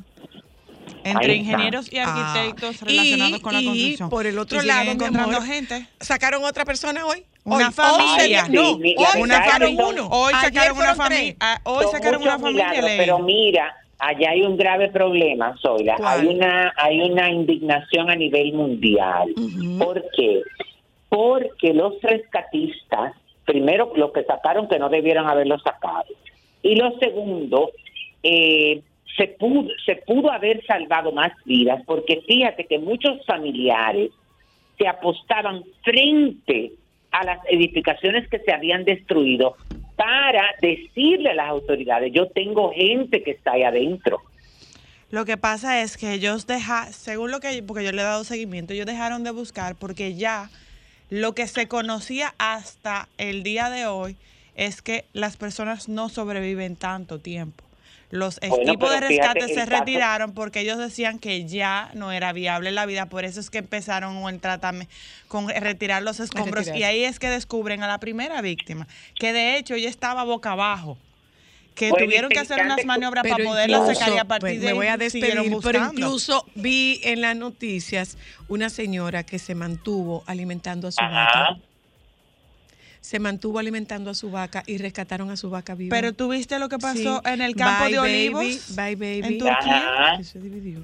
Entre ingenieros y ah. arquitectos relacionados con la construcción. Y por el otro lado, encontrando gente. ¿Sacaron otra persona hoy? Una familia. no, hoy sacaron uno. Hoy sacaron una familia. Hoy sacaron una familia. pero mira, allá hay un grave problema, Zoila. Hay una, hay una indignación a nivel mundial. ¿Por qué? Porque los rescatistas, primero, los que sacaron que no debieron haberlo sacado. Y lo segundo, eh, se pudo, se pudo haber salvado más vidas, porque fíjate que muchos familiares se apostaban frente a las edificaciones que se habían destruido para decirle a las autoridades, yo tengo gente que está ahí adentro. Lo que pasa es que ellos dejaron, según lo que, porque yo le he dado seguimiento, ellos dejaron de buscar porque ya lo que se conocía hasta el día de hoy es que las personas no sobreviven tanto tiempo. Los equipos de rescate se retiraron porque ellos decían que ya no era viable la vida, por eso es que empezaron el tratamiento con retirar los escombros y ahí es que descubren a la primera víctima, que de hecho ella estaba boca abajo que tuvieron que hacer unas maniobras para poderla sacar y a partir pues, de me voy a despedir, pero incluso vi en las noticias una señora que se mantuvo alimentando a su vaca se mantuvo alimentando a su vaca y rescataron a su vaca viva. Pero tú viste lo que pasó en el campo de olivos. bye, baby. En Turquía. Se dividió.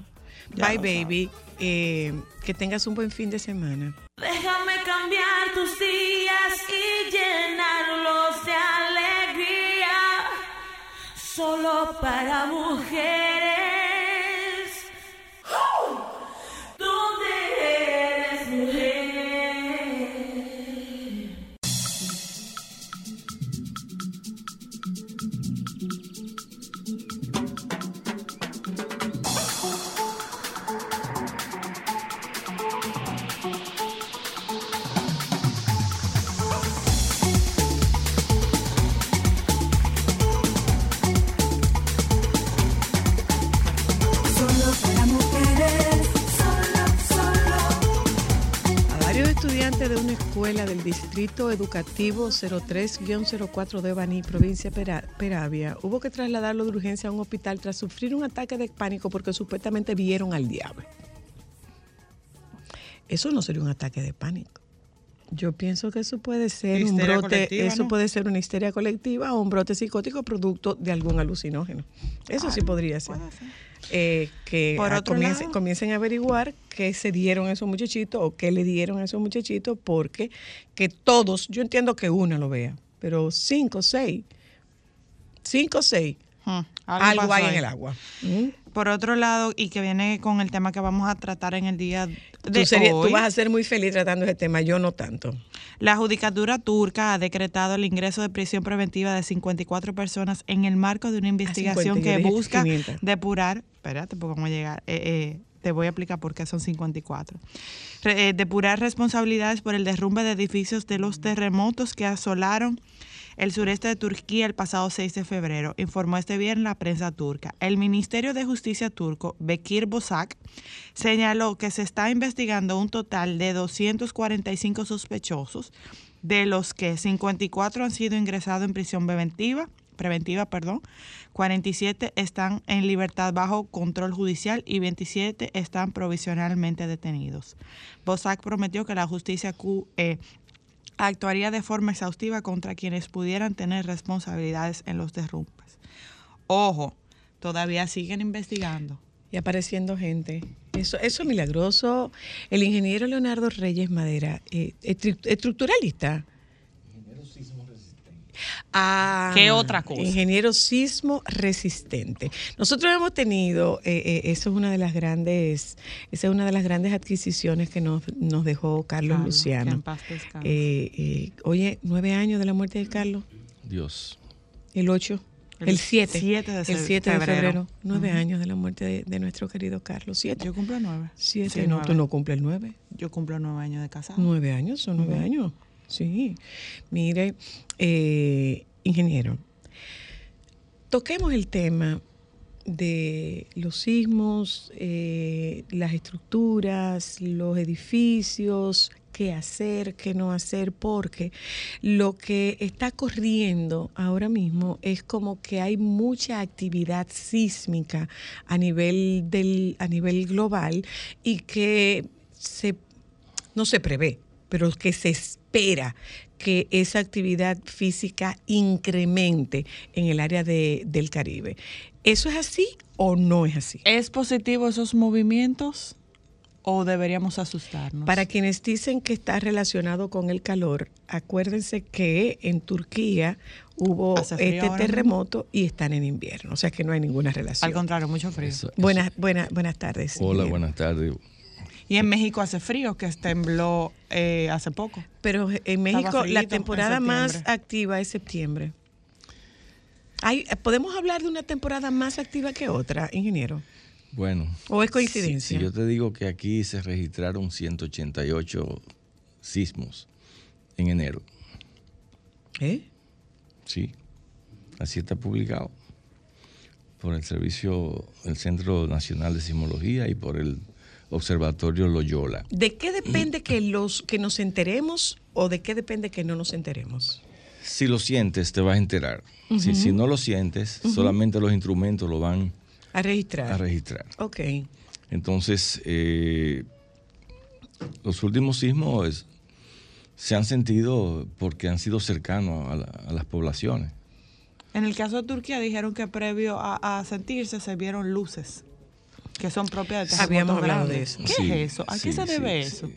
bye, baby. Eh, que tengas un buen fin de semana. Déjame cambiar tus días y llenarlos de alegría. Solo para mujeres. De una escuela del Distrito Educativo 03-04 de Baní, provincia Peravia, hubo que trasladarlo de urgencia a un hospital tras sufrir un ataque de pánico porque supuestamente vieron al diablo. Eso no sería un ataque de pánico. Yo pienso que eso puede ser un brote, eso puede ser una histeria colectiva o un brote psicótico producto de algún alucinógeno. Eso sí podría ser. Eh, que comiencen, a averiguar qué se dieron esos muchachitos o qué le dieron a esos muchachitos, porque que todos, yo entiendo que uno lo vea, pero cinco, seis, cinco, seis, hmm, algo, hay en el agua. Por otro lado, y que viene con el tema que vamos a tratar en el día de hoy. Tú vas a ser muy feliz tratando ese tema, yo no tanto. La judicatura turca ha decretado el ingreso de prisión preventiva de 54 personas en el marco de una investigación que busca depurar, espérate, porque vamos eh, eh, te voy a explicar por qué son 54. Eh, depurar responsabilidades por el derrumbe de edificios de los terremotos que asolaron el sureste de Turquía el pasado 6 de febrero, informó este viernes la prensa turca. El Ministerio de Justicia turco, Bekir Bosak, señaló que se está investigando un total de 245 sospechosos, de los que 54 han sido ingresados en prisión preventiva, preventiva, perdón, 47 están en libertad bajo control judicial y 27 están provisionalmente detenidos. Bosak prometió que la justicia eh, actuaría de forma exhaustiva contra quienes pudieran tener responsabilidades en los derrumbes. Ojo, todavía siguen investigando. Y apareciendo gente. Eso, eso es milagroso. El ingeniero Leonardo Reyes Madera, eh, estructuralista, ¿Qué otra cosa? Ingeniero sismo resistente. Nosotros hemos tenido, eh, eh, eso es una de las grandes, esa es una de las grandes adquisiciones que nos, nos dejó Carlos, Luciano. Eh, oye, nueve años de la muerte de Carlos. Dios. El ocho. El 7. de el 7 de febrero. Nueve años de la muerte de, nuestro querido Carlos. Siete. Yo cumplo nueve. Siete. no, tú no cumples nueve. Yo cumplo nueve años de casado. Nueve años, son nueve años. Sí, mire, eh, ingeniero, toquemos el tema de los sismos, eh, las estructuras, los edificios, qué hacer, qué no hacer, porque lo que está corriendo ahora mismo es como que hay mucha actividad sísmica a nivel del, a nivel global y que se no se prevé, pero que se espera que esa actividad física incremente en el área del Caribe. ¿Eso es así o no es así? ¿Es positivo esos movimientos o deberíamos asustarnos? Para quienes dicen que está relacionado con el calor, acuérdense que en Turquía hubo este terremoto y están en invierno, o sea que no hay ninguna relación. Al contrario, mucho frío. buenas, buenas, buenas tardes. Hola, buenas tardes. Y en México hace frío, que tembló eh, hace poco. Pero en México la temporada más activa es septiembre. Hay, ¿Podemos hablar de una temporada más activa que otra, ingeniero? Bueno. ¿O es coincidencia? Si, yo te digo que aquí se registraron 188 sismos en enero. ¿Eh? Sí, así está publicado por el servicio, el Centro Nacional de Sismología y por el Observatorio Loyola. ¿De qué depende que, los, que nos enteremos o de qué depende que no nos enteremos? Si lo sientes, te vas a enterar. si, no lo sientes, solamente los instrumentos lo van a registrar. A registrar. Ok. Entonces, eh, los últimos sismos se han sentido porque han sido cercanos a, las poblaciones. En el caso de Turquía dijeron que previo a sentirse se vieron luces que son propias de Habíamos hablado de eso. ¿Qué es eso? ¿A qué se debe eso?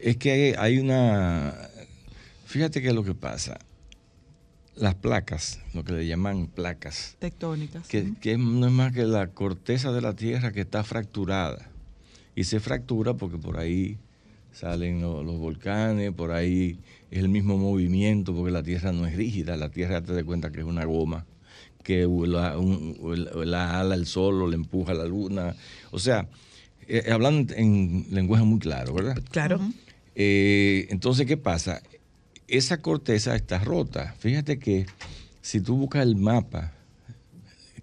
Es que hay una... Fíjate qué es lo que pasa. Las placas, lo que le llaman placas. Tectónicas. Que, que no es más que la corteza de la Tierra que está fracturada. Y se fractura porque por ahí salen los, volcanes, por ahí es el mismo movimiento, porque la Tierra no es rígida, la Tierra te das cuenta que es una goma que la, ala el sol o le empuja la luna. O sea, eh, hablando en lenguaje muy claro, ¿verdad? Claro. Eh, entonces, ¿qué pasa? Esa corteza está rota. Fíjate que si tú buscas el mapa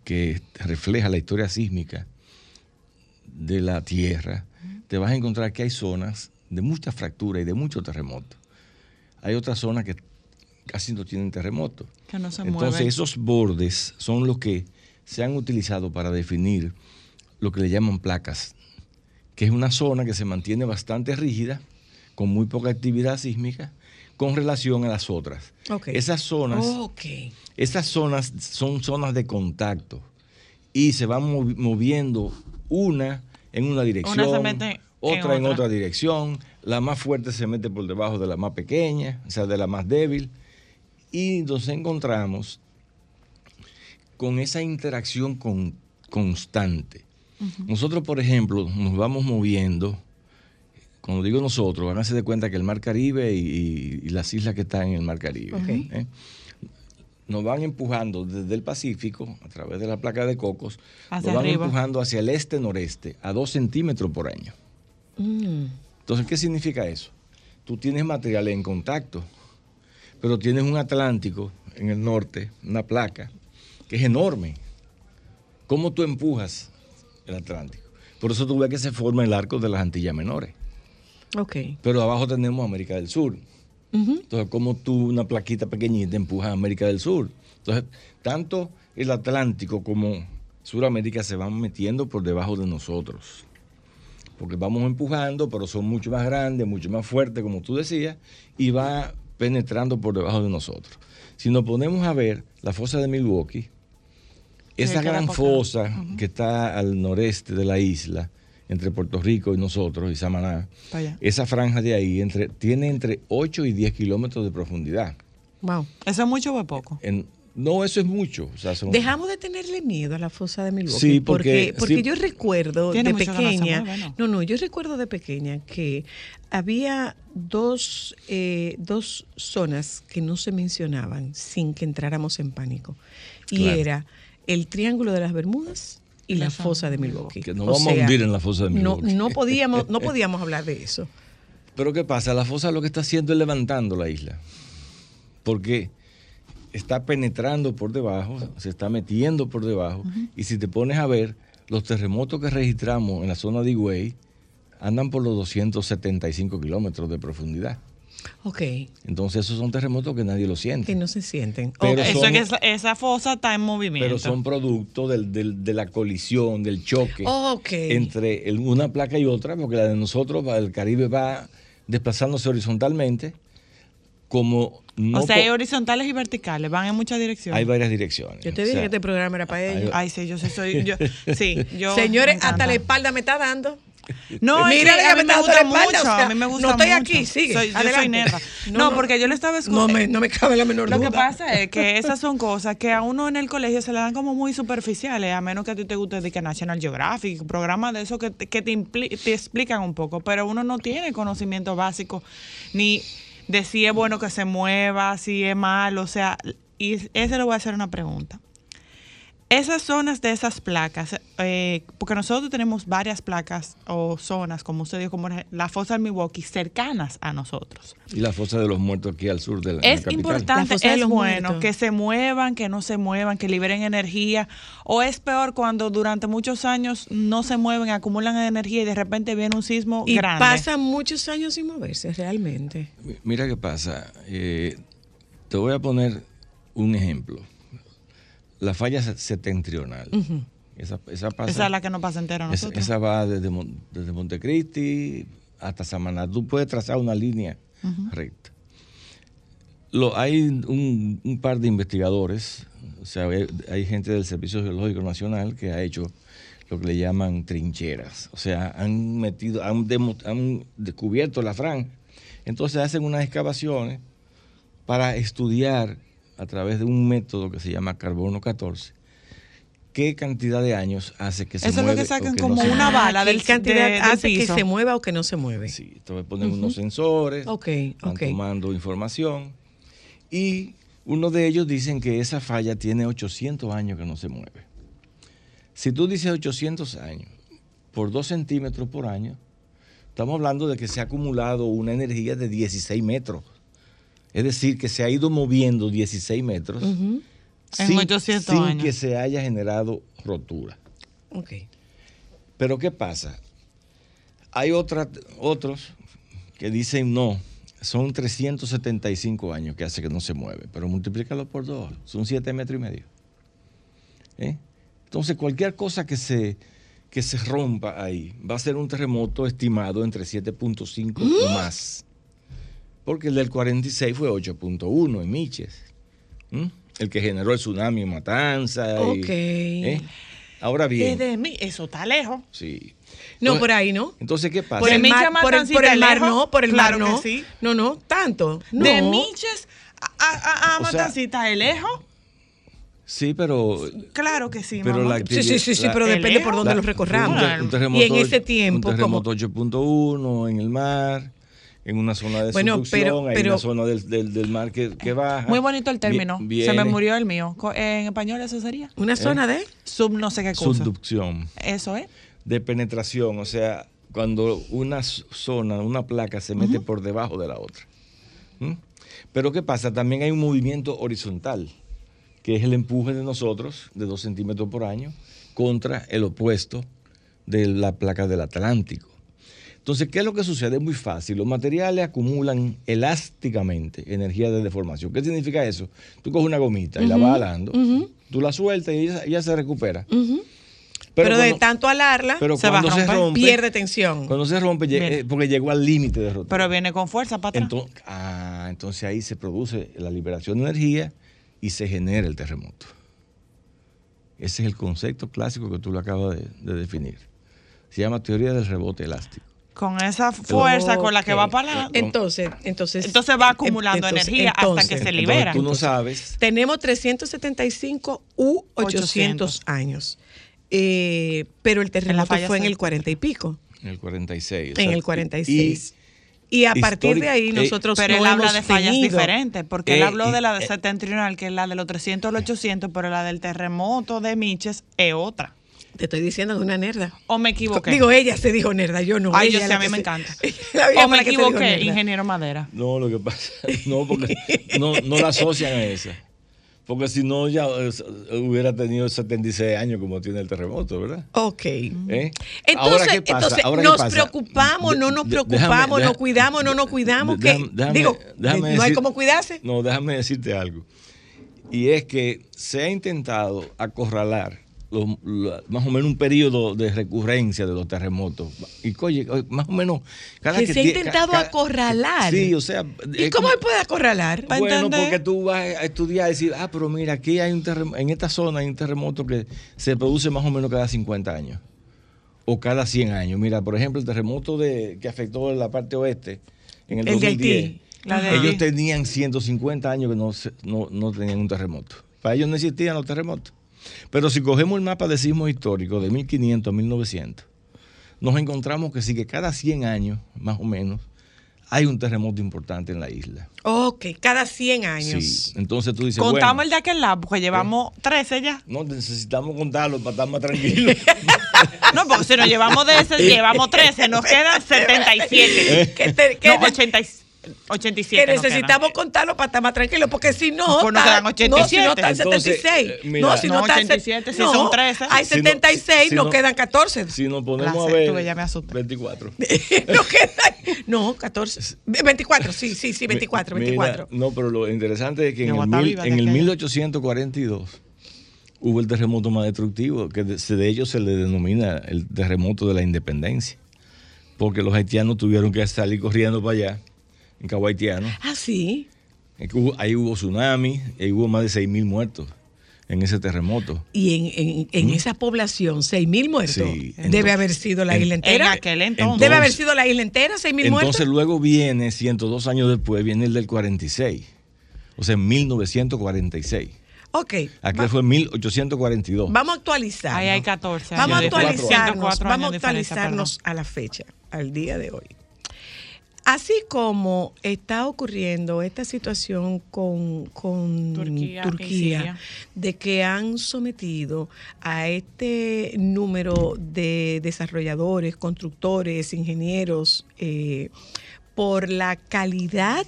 que refleja la historia sísmica de la Tierra, te vas a encontrar que hay zonas de mucha fractura y de mucho terremoto. Hay otras zonas que casi no tienen Entonces esos bordes son los que se han utilizado para definir lo que le llaman placas, que es una zona que se mantiene bastante rígida, con muy poca actividad sísmica, con relación a las otras. Esas zonas, esas zonas son zonas de contacto y se van moviendo una en una dirección, otra en otra dirección, la más fuerte se mete por debajo de la más pequeña, o sea, de la más débil, y nos encontramos con esa interacción constante. Nosotros, por ejemplo, nos vamos moviendo, cuando digo nosotros, háganse de cuenta que el Mar Caribe y, las islas que están en el Mar Caribe ¿eh? nos van empujando desde el Pacífico, a través de la placa de cocos, nos van empujando hacia el este-noreste a dos centímetros por año. Mm. Entonces, ¿qué significa eso? Tú tienes material en contacto, pero tienes un Atlántico en el norte, una placa, que es enorme. ¿Cómo tú empujas el Atlántico? Por eso tú ves que se forma el arco de las Antillas Menores. Ok. Pero abajo tenemos América del Sur. Entonces, ¿cómo tú, una plaquita pequeñita, empujas a América del Sur? Entonces, tanto el Atlántico como Sudamérica se van metiendo por debajo de nosotros. Porque vamos empujando, pero son mucho más grandes, mucho más fuertes, como tú decías, y va penetrando por debajo de nosotros. Si nos ponemos a ver la fosa de Milwaukee, esa gran fosa que está al noreste de la isla, entre Puerto Rico y nosotros, y Samaná, esa franja de ahí entre, tiene entre 8 y 10 kilómetros de profundidad. Wow. ¿Eso es mucho o poco? No, eso es mucho. Dejamos de tenerle miedo a la fosa de Milwaukee. Sí, porque, porque, yo recuerdo de pequeña, no, no, yo recuerdo de pequeña que había dos, eh, dos zonas que no se mencionaban sin que entráramos en pánico. Y era el Triángulo de las Bermudas y la, fosa de Milwaukee. Que no vamos a hundir en la fosa de Milwaukee. No, podíamos, no *laughs* podíamos hablar de eso. Pero ¿qué pasa? La fosa lo que está haciendo es levantando la isla. Porque está penetrando por debajo, se está metiendo por debajo. Y si te pones a ver, los terremotos que registramos en la zona de Higüey andan por los 275 kilómetros de profundidad. Ok. Entonces esos son terremotos que nadie lo siente. Que no se sienten. Pero Eso es que esa, fosa está en movimiento. Pero son producto de la colisión, del choque entre una placa y otra, porque la de nosotros, el Caribe va desplazándose horizontalmente. Como o sea, hay horizontales y verticales, van en muchas direcciones. Hay varias direcciones. Yo te dije que este programa era para ellos. Ay, sí, yo soy. Yo, *laughs* sí, yo Señores, hasta la espalda me está dando. No, Mira, a mí me gusta mucho. a mí me gusta no estoy aquí, sigue. Soy, yo soy neta. No, porque yo le estaba escuchando. No me, no me cabe la menor duda. Lo que pasa es que esas son cosas que a uno en el colegio se le dan como muy superficiales, a menos que a ti te guste de que National Geographic, programas de eso que, que te, te explican un poco, pero uno no tiene conocimiento básico ni de si es bueno que se mueva, si es malo, o sea, y ese le voy a hacer una pregunta. Esas zonas de esas placas, eh, porque nosotros tenemos varias placas o zonas, como usted dijo, como la fosa de Milwaukee, cercanas a nosotros. Y la fosa de los muertos aquí al sur de la Es importante, es bueno que se muevan, que no se muevan, que liberen energía, o es peor cuando durante muchos años no se mueven, acumulan energía y de repente viene un sismo y grande. pasan muchos años sin moverse, realmente. Mira qué pasa. Eh, te voy a poner un ejemplo la falla septentrional. esa, es la que no pasa entera nosotros. Esa, va desde, desde Montecristi hasta Samaná. Tú puedes trazar una línea recta. Lo, hay un, par de investigadores, o sea, hay, gente del Servicio Geológico Nacional que ha hecho lo que le llaman trincheras. O sea, han metido, han, han descubierto la franja. Entonces hacen unas excavaciones para estudiar a través de un método que se llama carbono 14 qué cantidad de años hace que se Eso mueve. Eso es lo que sacan como una bala del cantidad hace que se mueva o que no se mueve. Sí, entonces ponen unos sensores, okay, van tomando información y uno de ellos dicen que esa falla tiene 800 años que no se mueve. Si tú dices 800 años por 2 centímetros por año, estamos hablando de que se ha acumulado una energía de 16 metros es decir, que se ha ido moviendo 16 metros sin, que se haya generado rotura. Okay. Pero ¿qué pasa? Hay otros que dicen no, son 375 años que hace que no se mueve, pero multiplícalo por dos, son 7 metros y medio. ¿Eh? Entonces, cualquier cosa que se, que se rompa ahí va a ser un terremoto estimado entre 7.5 o más porque el del 46 fue 8.1 en Miches. El que generó el tsunami en Matanza. Ok. ¿eh? Ahora bien. Desde mí, eso está lejos. Sí. No, por ahí no. Entonces, ¿qué pasa? Por el mar, por el, por el mar no, por el mar no. Sí. No, no, tanto. No. De Miches a, a, a Matancita de lejos. Sí, pero. Claro que sí, pero mamá. la Sí, sí, sí, sí, pero depende por dónde los recorramos. Un, terremoto, y en ese tiempo. Un terremoto 8.1 en el mar, en una zona de bueno, subducción, pero, hay una zona del, del, del mar que, que, baja. Muy bonito el término. Viene, Se me murió el mío. En español eso sería. ¿Una zona ¿Eh? de? Sub no sé qué cosa. Subducción. Eso es. De penetración, o sea, cuando una zona, una placa se mete uh -huh. por debajo de la otra. ¿Mm? Pero ¿qué pasa? También hay un movimiento horizontal, que es el empuje de nosotros, de 2 centímetros por año, contra el opuesto de la placa del Atlántico. Entonces, ¿qué es lo que sucede? Es muy fácil. Los materiales acumulan elásticamente energía de deformación. ¿Qué significa eso? Tú coges una gomita uh -huh. y la vas alando, uh -huh. tú la sueltas y ella, ella se recupera. Uh -huh. Pero, pero cuando, de tanto alarla, pero se, va a romper, se rompe, pierde tensión. Cuando se rompe, eh, porque llegó al límite de rotura. Pero viene con fuerza para atrás. Entonces, ah, entonces ahí se produce la liberación de energía y se genera el terremoto. Ese es el concepto clásico que tú lo acabas de, de definir. Se llama teoría del rebote elástico. Con esa fuerza okay. con la que va para la... Entonces, entonces, entonces va acumulando entonces, energía entonces, hasta que se libera. Tú no sabes. Tenemos 375 u 800, 800. años. Eh, pero el terremoto fue en el 40 y pico. En el 46. En sea, el 46. Y, y a partir de ahí nosotros pero no él habla de fallas tenido. diferentes, porque Eh, él habló y- de la de eh, septentrional, que es la de los 300 a los 800, pero la del terremoto de Miches es otra. Te estoy diciendo de una nerda. ¿O me equivoqué? Digo, ella se dijo nerda, yo no. Ay, ella yo sé, a mí que me se- encanta. *laughs* ¿O me que equivoqué, ingeniero Madera? No, lo que pasa, *laughs* no, porque no, no la asocian a esa. Porque si no, ya eh, hubiera tenido 76 años como tiene el terremoto, ¿verdad? Ok. ¿Eh? Entonces, Ahora, ¿qué pasa? entonces Ahora, ¿qué nos pasa? preocupamos, no nos preocupamos, déjame- nos cuidamos, no nos cuidamos. que, Déjame- déjame- digo, déjame no hay decir- cómo cuidarse. No, déjame decirte algo. Y es que se ha intentado acorralar los- más o menos un periodo de recurrencia de los terremotos. Y oye, más o menos cada Que se ha intentado cada- acorralar. Sí, o sea, ¿Y cómo como- se puede acorralar? Bueno, entender. porque tú vas a estudiar y decir, ah, pero mira, aquí hay un terremoto, en esta zona hay un terremoto que se produce más o menos cada 50 años o cada 100 años. Mira, por ejemplo, el terremoto de, que afectó la parte oeste en el, El de 2010. Haití. De ellos tenían 150 años que no, no, no tenían un terremoto. Para ellos no existían los terremotos. Pero si cogemos el mapa de sismos históricos de 1500 a 1900, nos encontramos que sí que cada 100 años, más o menos, hay un terremoto importante en la isla. Ok, cada 100 años. Sí. Entonces tú dices, Contamos bueno, el de aquel lado, porque llevamos 13 ya. no necesitamos contarlo para estar más tranquilos. *laughs* No, porque si nos llevamos de ese, llevamos 13, nos quedan 77. Que, te- No, 80 y- 87. que necesitamos contarlo para estar más tranquilos, porque si no, Pues está- quedan no, si no 87. están Entonces, 76. eh, mira, no, si no, No, están 87, si no, son 13. Hay Si no- 76, si nos no- quedan 14. si nos ponemos a ver, tú que ya me asustas. *laughs* 24. Nos quedan- no, 14. 24, sí, sí, sí, 24, Mira, 24. no, pero lo interesante es que en el, voy a estar mil- viva de en el aquella. 1842 hubo el terremoto más destructivo, que de, de ellos se le denomina el terremoto de la independencia, porque los haitianos tuvieron que salir corriendo para allá, en Cabo Haitiano. Ah, sí. Ahí hubo tsunami, ahí hubo más de 6.000 muertos en ese terremoto. Y en, en, en esa población, 6 mil muertos. ¿Mm? Sí, debe haber sido la en- isla En entera. aquel entonces. debe haber sido la isla entera, 6 mil muertos. Entonces luego viene, 102 años después, viene el del 46. O sea, en 1946. Ok. Aquel va- fue en 1842. Vamos a actualizar. Ahí hay 14 Vamos a años de diferencia. actualizarnos, 104 vamos a actualizarnos a la fecha, al día de hoy. Así como está ocurriendo esta situación con, con Turquía de que han sometido a este número de desarrolladores, constructores, ingenieros, eh, por la calidad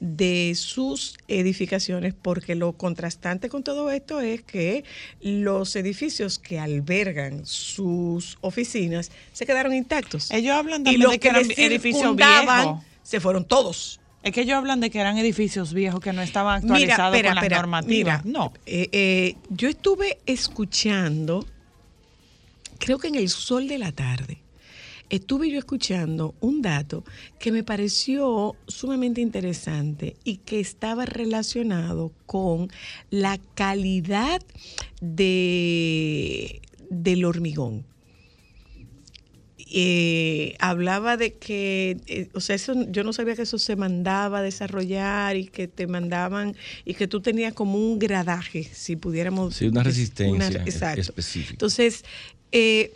de sus edificaciones, porque lo contrastante con todo esto es que los edificios que albergan sus oficinas se quedaron intactos. Ellos hablan y también los de que que eran edificios viejos. se fueron todos. Es que ellos hablan de que eran edificios viejos que no estaban Mira, actualizados espera, con las normativas. mira, no. eh, eh, yo estuve escuchando, creo que en el sol de la tarde, estuve yo escuchando un dato que me pareció sumamente interesante y que estaba relacionado con la calidad de, del hormigón. Eh, hablaba de que, eh, o sea, eso, yo no sabía que eso se mandaba a desarrollar y que te mandaban y que tú tenías como un gradaje, si pudiéramos. Sí, una resistencia específica. Entonces, eh,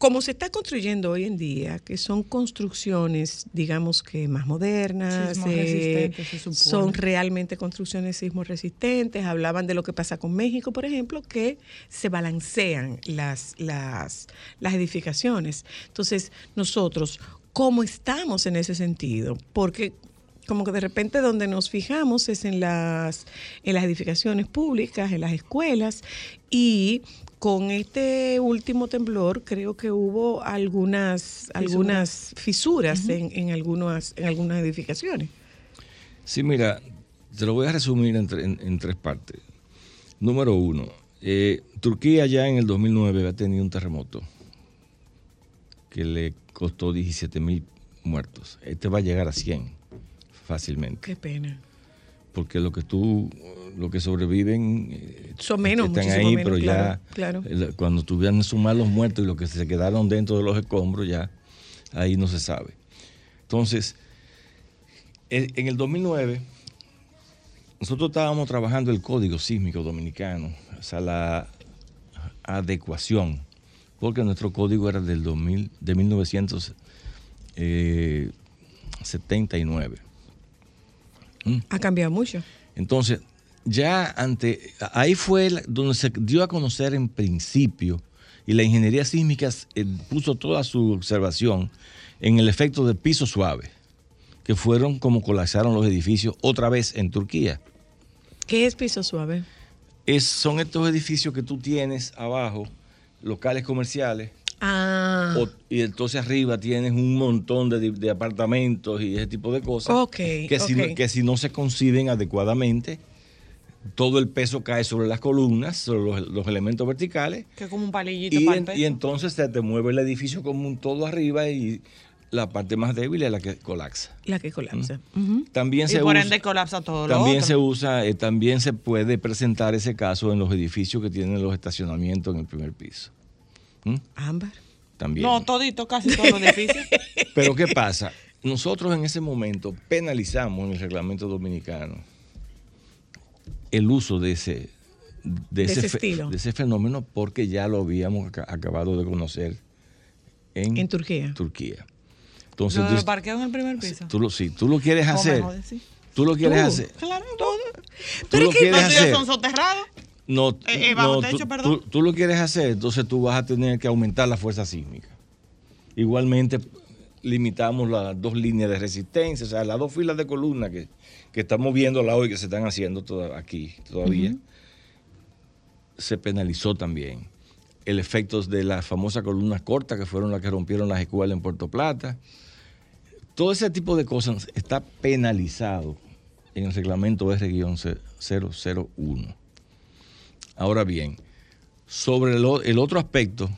como se está construyendo hoy en día, que son construcciones, digamos que más modernas, eh, son realmente construcciones sismo resistentes, hablaban de lo que pasa con México, por ejemplo, que se balancean las, las, las edificaciones. Entonces, nosotros, ¿cómo estamos en ese sentido? Porque como que de repente donde nos fijamos es en las, en las edificaciones públicas, en las escuelas, y con este último temblor creo que hubo algunas, algunas fisuras en, en, algunas, en algunas edificaciones. Sí, mira, te lo voy a resumir en, tres partes. Número uno, eh, Turquía ya en el 2009 ha tenido un terremoto que le costó 17 mil muertos. Este va a llegar a 100 fácilmente. Qué pena porque lo que tú, lo que sobreviven eh, son menos, están ahí, pero ya cuando tuvieran sumar los muertos y los que se quedaron dentro de los escombros, ya ahí no se sabe. Entonces, en el 2009, nosotros estábamos trabajando el código sísmico dominicano, o sea, la adecuación, porque nuestro código era del 2000, de 1979. Ha cambiado mucho. Entonces, ya ante, ahí fue donde se dio a conocer en principio, y la ingeniería sísmica eh, puso toda su observación en el efecto del piso suave, que fueron como colapsaron los edificios otra vez en Turquía. ¿Qué es piso suave? Es, son estos edificios que tú tienes abajo, locales comerciales, Ah. y entonces arriba tienes un montón de, apartamentos y ese tipo de cosas. que, si, que si no se conciben adecuadamente, todo el peso cae sobre las columnas, sobre los, elementos verticales. Que como un palillito y, y entonces se te mueve el edificio como un todo arriba y la parte más débil es la que colapsa. La que colapsa. También y por ende colapsa todo lo También se usa, eh, también se puede presentar ese caso en los edificios que tienen los estacionamientos en el primer piso. ¿Mm? Ámbar. También. No, todito, casi todo los edificios. *laughs* Pero ¿qué pasa? Nosotros en ese momento penalizamos en el reglamento dominicano el uso de ese, de, ese, de ese fenómeno porque ya lo habíamos acabado de conocer en, Turquía. Turquía. Entonces, ¿Lo parqueo en el primer piso? Tú lo, sí, tú lo quieres hacer. Tú lo quieres hacer. Claro, todo. Pero es que los son soterrados. No, eh, eh, tú, lo quieres hacer, entonces tú vas a tener que aumentar la fuerza sísmica. Igualmente, limitamos las dos líneas de resistencia, o sea, las dos filas de columnas que, estamos viendo hoy que se están haciendo aquí todavía, se penalizó también. El efecto de las famosas columnas cortas que fueron las que rompieron las escuelas en Puerto Plata. Todo ese tipo de cosas está penalizado en el reglamento R-001. Ahora bien, sobre el, otro aspecto,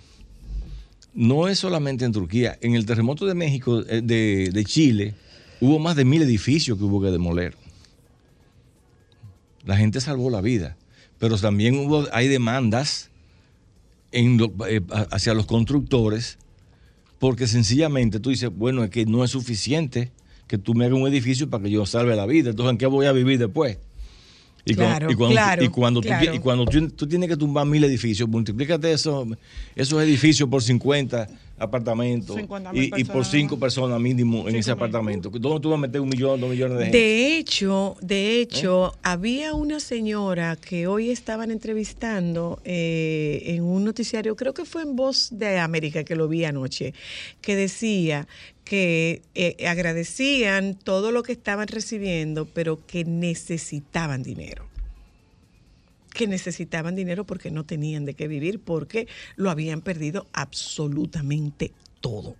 no es solamente en Turquía. En el terremoto de México, eh, de, Chile, hubo más de mil edificios que hubo que demoler. La gente salvó la vida, pero también hubo, hay demandas eh, hacia los constructores porque sencillamente tú dices, bueno, es que no es suficiente que tú me hagas un edificio para que yo salve la vida, entonces ¿en qué voy a vivir después? Y, claro, cuando, claro, y cuando, Tú, y cuando tú, tienes que tumbar mil edificios, multiplícate eso, esos edificios por 50 apartamentos y, por cinco personas mínimo en ese apartamento. ¿Dónde tú vas a meter un millón, dos millones de gente? De hecho, de hecho, ¿Eh? había una señora que hoy estaban entrevistando eh, en un noticiario, creo que fue en Voz de América que lo vi anoche, que decía que eh, agradecían todo lo que estaban recibiendo, pero que necesitaban dinero que necesitaban dinero porque no tenían de qué vivir, porque lo habían perdido absolutamente todo.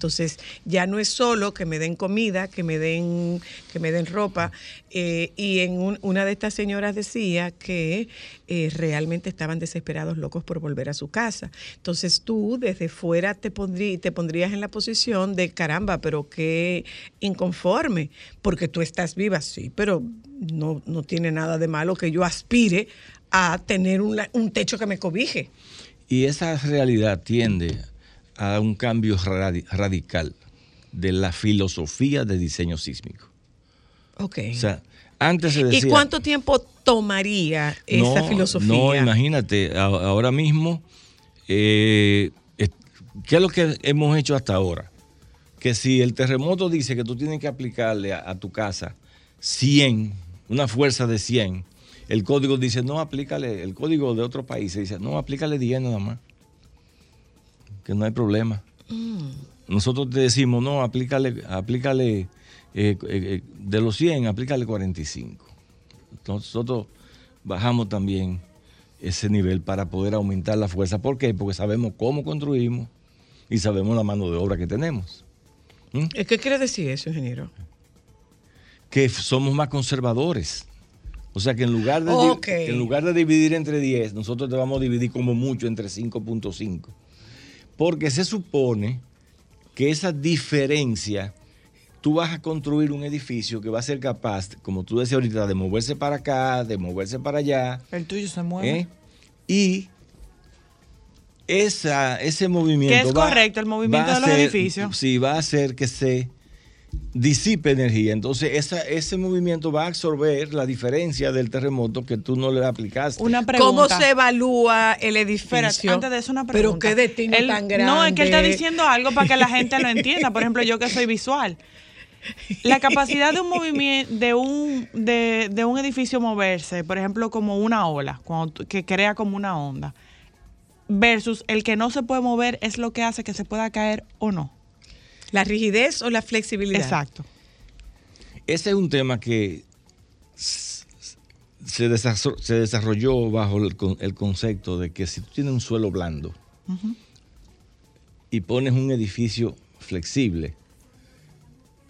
Entonces, ya no es solo que me den comida, que me den, que me den ropa. Eh, y en una de estas señoras decía que eh, realmente estaban desesperados, locos por volver a su casa. Entonces tú desde fuera te, pondrías en la posición de caramba, pero qué inconforme, porque tú estás viva, sí, pero no, no tiene nada de malo que yo aspire a tener un techo que me cobije. Y esa realidad tiende a un cambio radical de la filosofía de diseño sísmico. Ok. O sea, antes se decía... ¿Y cuánto tiempo tomaría esa filosofía? No, imagínate, ahora mismo, eh, ¿qué es lo que hemos hecho hasta ahora? Que si el terremoto dice que tú tienes que aplicarle a, tu casa 100, una fuerza de 100, el código dice, no, aplícale, el código de otro país dice, no, aplícale 10 nada más, que no hay problema. Mm. Nosotros te decimos, no, aplícale, aplícale eh, eh, de los 100, aplícale 45. Entonces, nosotros bajamos también ese nivel para poder aumentar la fuerza. ¿Por qué? Porque sabemos cómo construimos y sabemos la mano de obra que tenemos. ¿Mm? ¿Qué quiere decir eso, ingeniero? Que somos más conservadores. O sea que en lugar de, en lugar de dividir entre 10, nosotros te vamos a dividir como mucho entre 5.5. Porque se supone que esa diferencia tú vas a construir un edificio que va a ser capaz, como tú decías ahorita, de moverse para acá, de moverse para allá. El tuyo se mueve. ¿eh? Y esa, ese movimiento. Que es correcto, el movimiento de los edificios. Sí, va a hacer que se disipe energía. Entonces, esa, ese movimiento va a absorber la diferencia del terremoto que tú no le aplicaste. Una pregunta. ¿Cómo se evalúa el edificio? antes de eso, una pregunta. Pero qué destino tan grande. No, es que él está diciendo algo para que la gente lo entienda. Por ejemplo, yo que soy visual. La capacidad de un movimiento, de un, de, un edificio moverse, por ejemplo, como una ola, que crea como una onda, versus el que no se puede mover es lo que hace que se pueda caer o no. La rigidez o la flexibilidad. Exacto. Ese es un tema que se desarrolló, bajo el, concepto de que si tú tienes un suelo blando y pones un edificio flexible,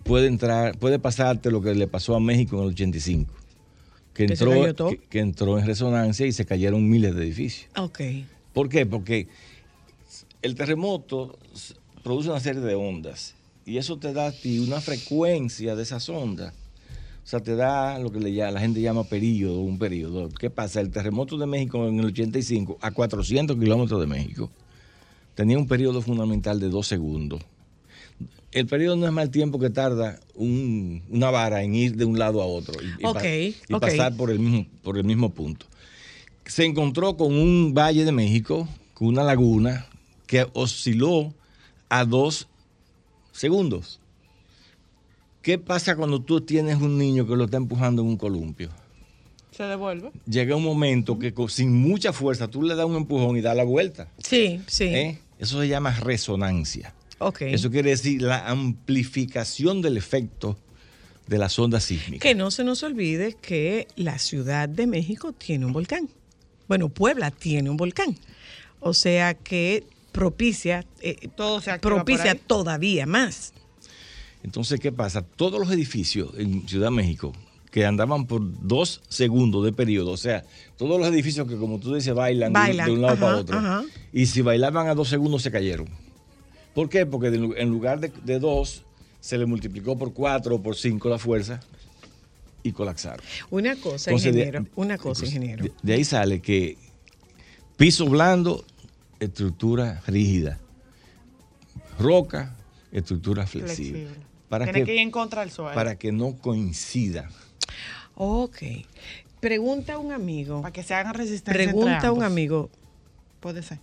puede entrar, puede pasarte lo que le pasó a México en el 85. Que entró, que, entró en resonancia y se cayeron miles de edificios. Ok. ¿Por qué? Porque el terremoto produce una serie de ondas y eso te da a ti una frecuencia de esas ondas. O sea, te da lo que le llama, la gente llama periodo, un periodo. ¿Qué pasa? El terremoto de México en el 85, a 400 kilómetros de México, tenía un periodo fundamental de dos segundos el periodo no es más el tiempo que tarda una vara en ir de un lado a otro y, pasar por el, mismo, por el mismo punto. Se encontró con un valle de México, con una laguna que osciló a dos segundos. ¿Qué pasa cuando tú tienes un niño que lo está empujando en un columpio? Se devuelve. Llega un momento que sin mucha fuerza tú le das un empujón y da la vuelta. Sí, sí. ¿Eh? Eso se llama resonancia. Okay. Eso quiere decir la amplificación del efecto de las ondas sísmicas. Que no se nos olvide que la Ciudad de México tiene un volcán. Bueno, Puebla tiene un volcán. O sea que propicia, eh, Todo se propicia todavía más. Entonces, ¿qué pasa? Todos los edificios en Ciudad de México que andaban por dos segundos de periodo, o sea, todos los edificios que, como tú dices, bailan, de, un lado para otro, y si bailaban a dos segundos se cayeron. ¿Por qué? Porque en lugar de, dos, se le multiplicó por cuatro o por cinco la fuerza y colapsaron. Una cosa, ingeniero, una cosa, ingeniero. De, ahí sale que piso blando, estructura rígida. Roca, estructura flexible. Para Tiene que, ir en contra del suelo. Para que no coincida. Ok. Pregunta un amigo. Para que se hagan resistencia. Pregunta un amigo. Puede ser.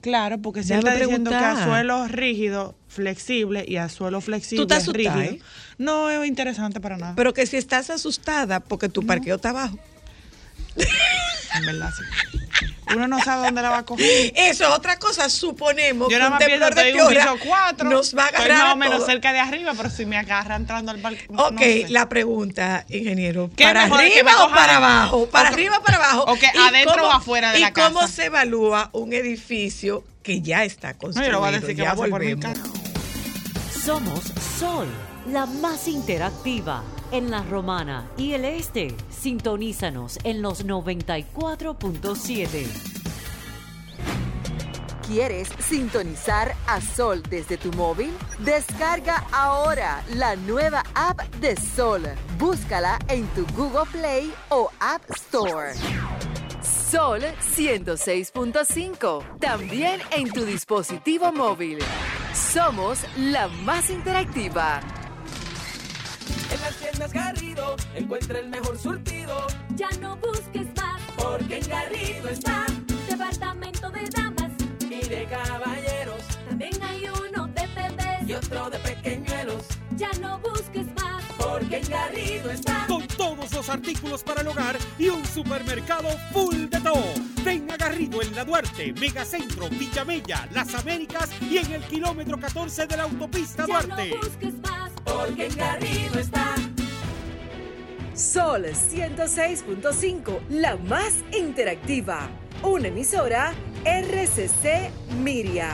Claro, porque si él está diciendo que a suelo rígido, flexible y a suelo flexible, ¿Tú rígido. Eh? No es interesante para nada. Pero que si estás asustada porque tu parqueo está abajo. *laughs* En verdad, sí. Uno no sabe dónde la va a coger. Eso es otra cosa. Suponemos Yo que un temblor de piso 4, nos va a agarrar. Estoy más o menos cerca de arriba, pero si me agarra entrando al balcón. Ok, la pregunta, ingeniero. ¿Para arriba o para abajo? ¿Para arriba o para abajo? Ok, adentro o afuera de la casa. ¿Y cómo se evalúa un edificio que ya está construido? No, yo voy a decir que ya volvemos. Somos Sol, la más interactiva en la Romana y el Este. Sintonízanos en los 94.7. ¿Quieres sintonizar a Sol desde tu móvil? Descarga ahora la nueva app de Sol. Búscala en tu Google Play o App Store. Sol 106.5. También en tu dispositivo móvil. Somos la más interactiva. En las tiendas Garrido encuentra el mejor surtido. Ya no busques más, porque en Garrido está. Departamento de damas y de caballeros. También hay uno de bebés y otro de pequeñuelos. Ya no busques más, porque en Garrido está. Con todos los artículos para el hogar y un supermercado full de todo. Ven a Garrido en La Duarte, Megacentro, Villamella, Las Américas y en el kilómetro 14 de la autopista ya Duarte. no busques más, porque en Garrido está. Sol 106.5, la más interactiva. Una emisora RCC Miria.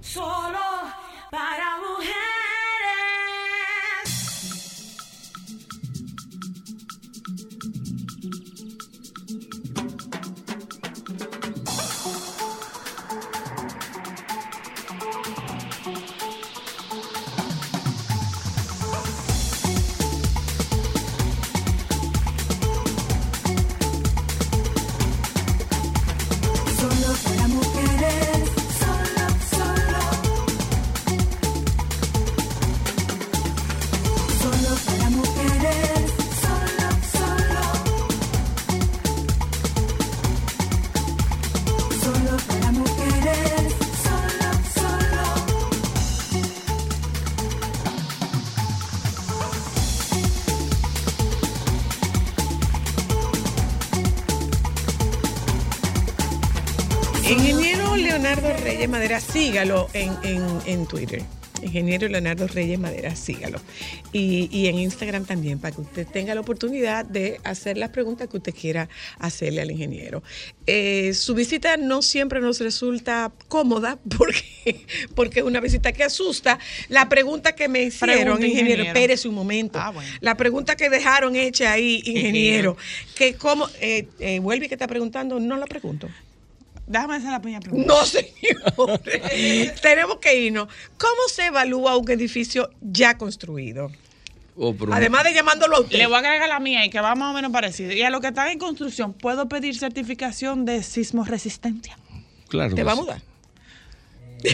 Solo para Reyes Madera, sígalo en, en, en Twitter. Ingeniero Leonardo Reyes Madera, sígalo. Y, y en Instagram también, para que usted tenga la oportunidad de hacer las preguntas que usted quiera hacerle al ingeniero. Eh, su visita no siempre nos resulta cómoda *laughs* porque, porque es una visita que asusta. La pregunta que me hicieron, Pregunta, ingeniero, espérese un momento. Ah, bueno. La pregunta que dejaron hecha ahí, ingeniero, que cómo, eh, eh, vuelve que está preguntando, no la pregunto. Déjame hacer la pequeña pregunta. No, señor. Tenemos que irnos. ¿Cómo se evalúa un edificio ya construido? Oh, Además de llamándolo a usted. Le voy a agregar la mía y que va más o menos parecido. Y a lo que están en construcción, ¿puedo pedir certificación de sismo resistencia? claro ¿Te que va a mudar?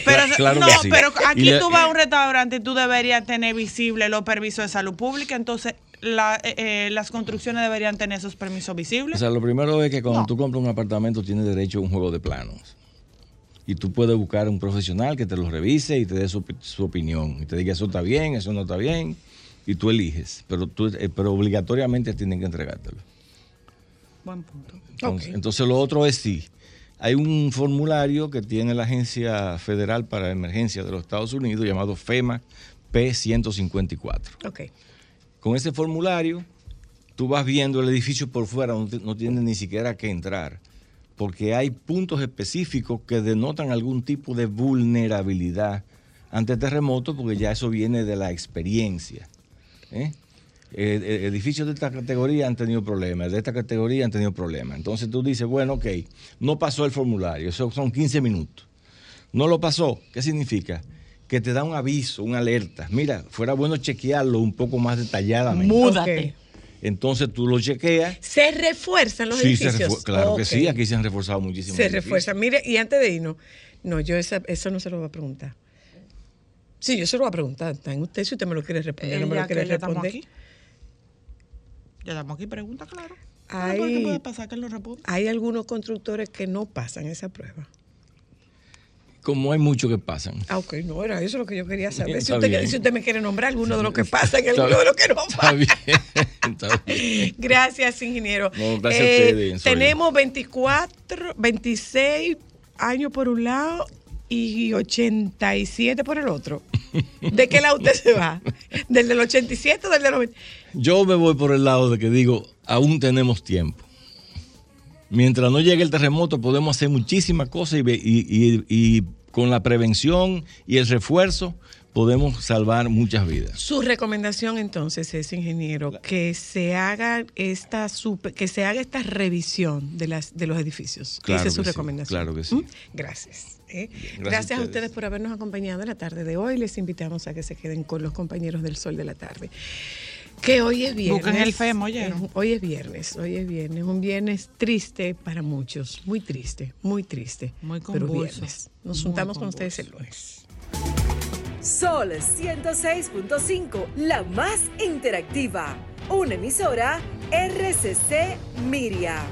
Pero, Claro no, sí. pero aquí tú vas a un restaurante y tú deberías tener visible los permisos de salud pública, entonces la- eh, eh, las construcciones deberían tener esos permisos O visibles. sea, lo primero es que cuando No. tú compras un apartamento tienes derecho a un juego de planos. Y tú puedes buscar un profesional que te lo revise y te dé su, su opinión. Y te diga, eso está bien, eso no está bien. Y tú eliges. Pero, tú, eh, pero obligatoriamente tienen que entregártelo. Buen punto. Entonces, entonces lo otro es sí. Hay un formulario que tiene la Agencia Federal para Emergencias de los Estados Unidos llamado FEMA P154. Ok. Con ese formulario, tú vas viendo el edificio por fuera, no, no tienes ni siquiera que entrar, porque hay puntos específicos que denotan algún tipo de vulnerabilidad ante terremotos, porque ya eso viene de la experiencia. ¿eh? Eh, eh, edificios de esta categoría han tenido problemas, de esta categoría han tenido problemas. Entonces tú dices, bueno, ok, no pasó el formulario, eso son 15 minutos. No lo pasó, ¿qué significa? Que te da un aviso, una alerta. Mira, fuera bueno chequearlo un poco más detalladamente. Múdate. Entonces tú lo chequeas. ¿Se refuerzan los Sí, se edificios? refu- claro que sí, aquí se han reforzado muchísimo. Se refuerzan. Mire, y antes de irnos, no, yo esa, eso no se lo voy a preguntar. Sí, yo se lo voy a preguntar. Está en usted si usted me lo quiere responder. no me ya lo que quiere ya estamos responder. aquí. Ya estamos aquí, pregunta, claro. Hay- ¿Qué puede pasar que él lo responda? Hay algunos constructores que no pasan esa prueba. Como hay muchos que pasan. Ah, ok, no, era eso lo que yo quería saber. Si Está usted, si usted me quiere nombrar alguno de los que pasan y Está alguno de los que no Está pasan. bien. Está bien. *laughs* Gracias, ingeniero. No, gracias a Eh, ustedes, Sonia. Tenemos 24, 26 años por un lado y 87 por el otro. *laughs* ¿De qué lado usted se va? ¿Del del 87 o del del 90? Yo me voy por el lado de que digo, aún tenemos tiempo. Mientras no llegue el terremoto, podemos hacer muchísimas cosas y, y- y- y con la prevención y el refuerzo podemos salvar muchas vidas. Su recomendación entonces es, ingeniero, que se haga esta super- que se haga esta revisión de las de los edificios. Claro Esa es su que sí, recomendación. claro que sí. ¿Mm? Gracias. ¿eh? gracias Gracias, a a ustedes. ustedes por habernos acompañado en la tarde de hoy. Les invitamos a que se queden con los compañeros del Sol de la tarde. Que hoy es viernes. Buscan el FEMO, oye. Hoy es viernes, hoy es viernes. Un viernes triste para muchos. Muy triste, muy triste. Muy Pero convulso. viernes. Nos Muy juntamos con ustedes el lunes. Sol 106.5, la más interactiva. Una emisora RCC Miria.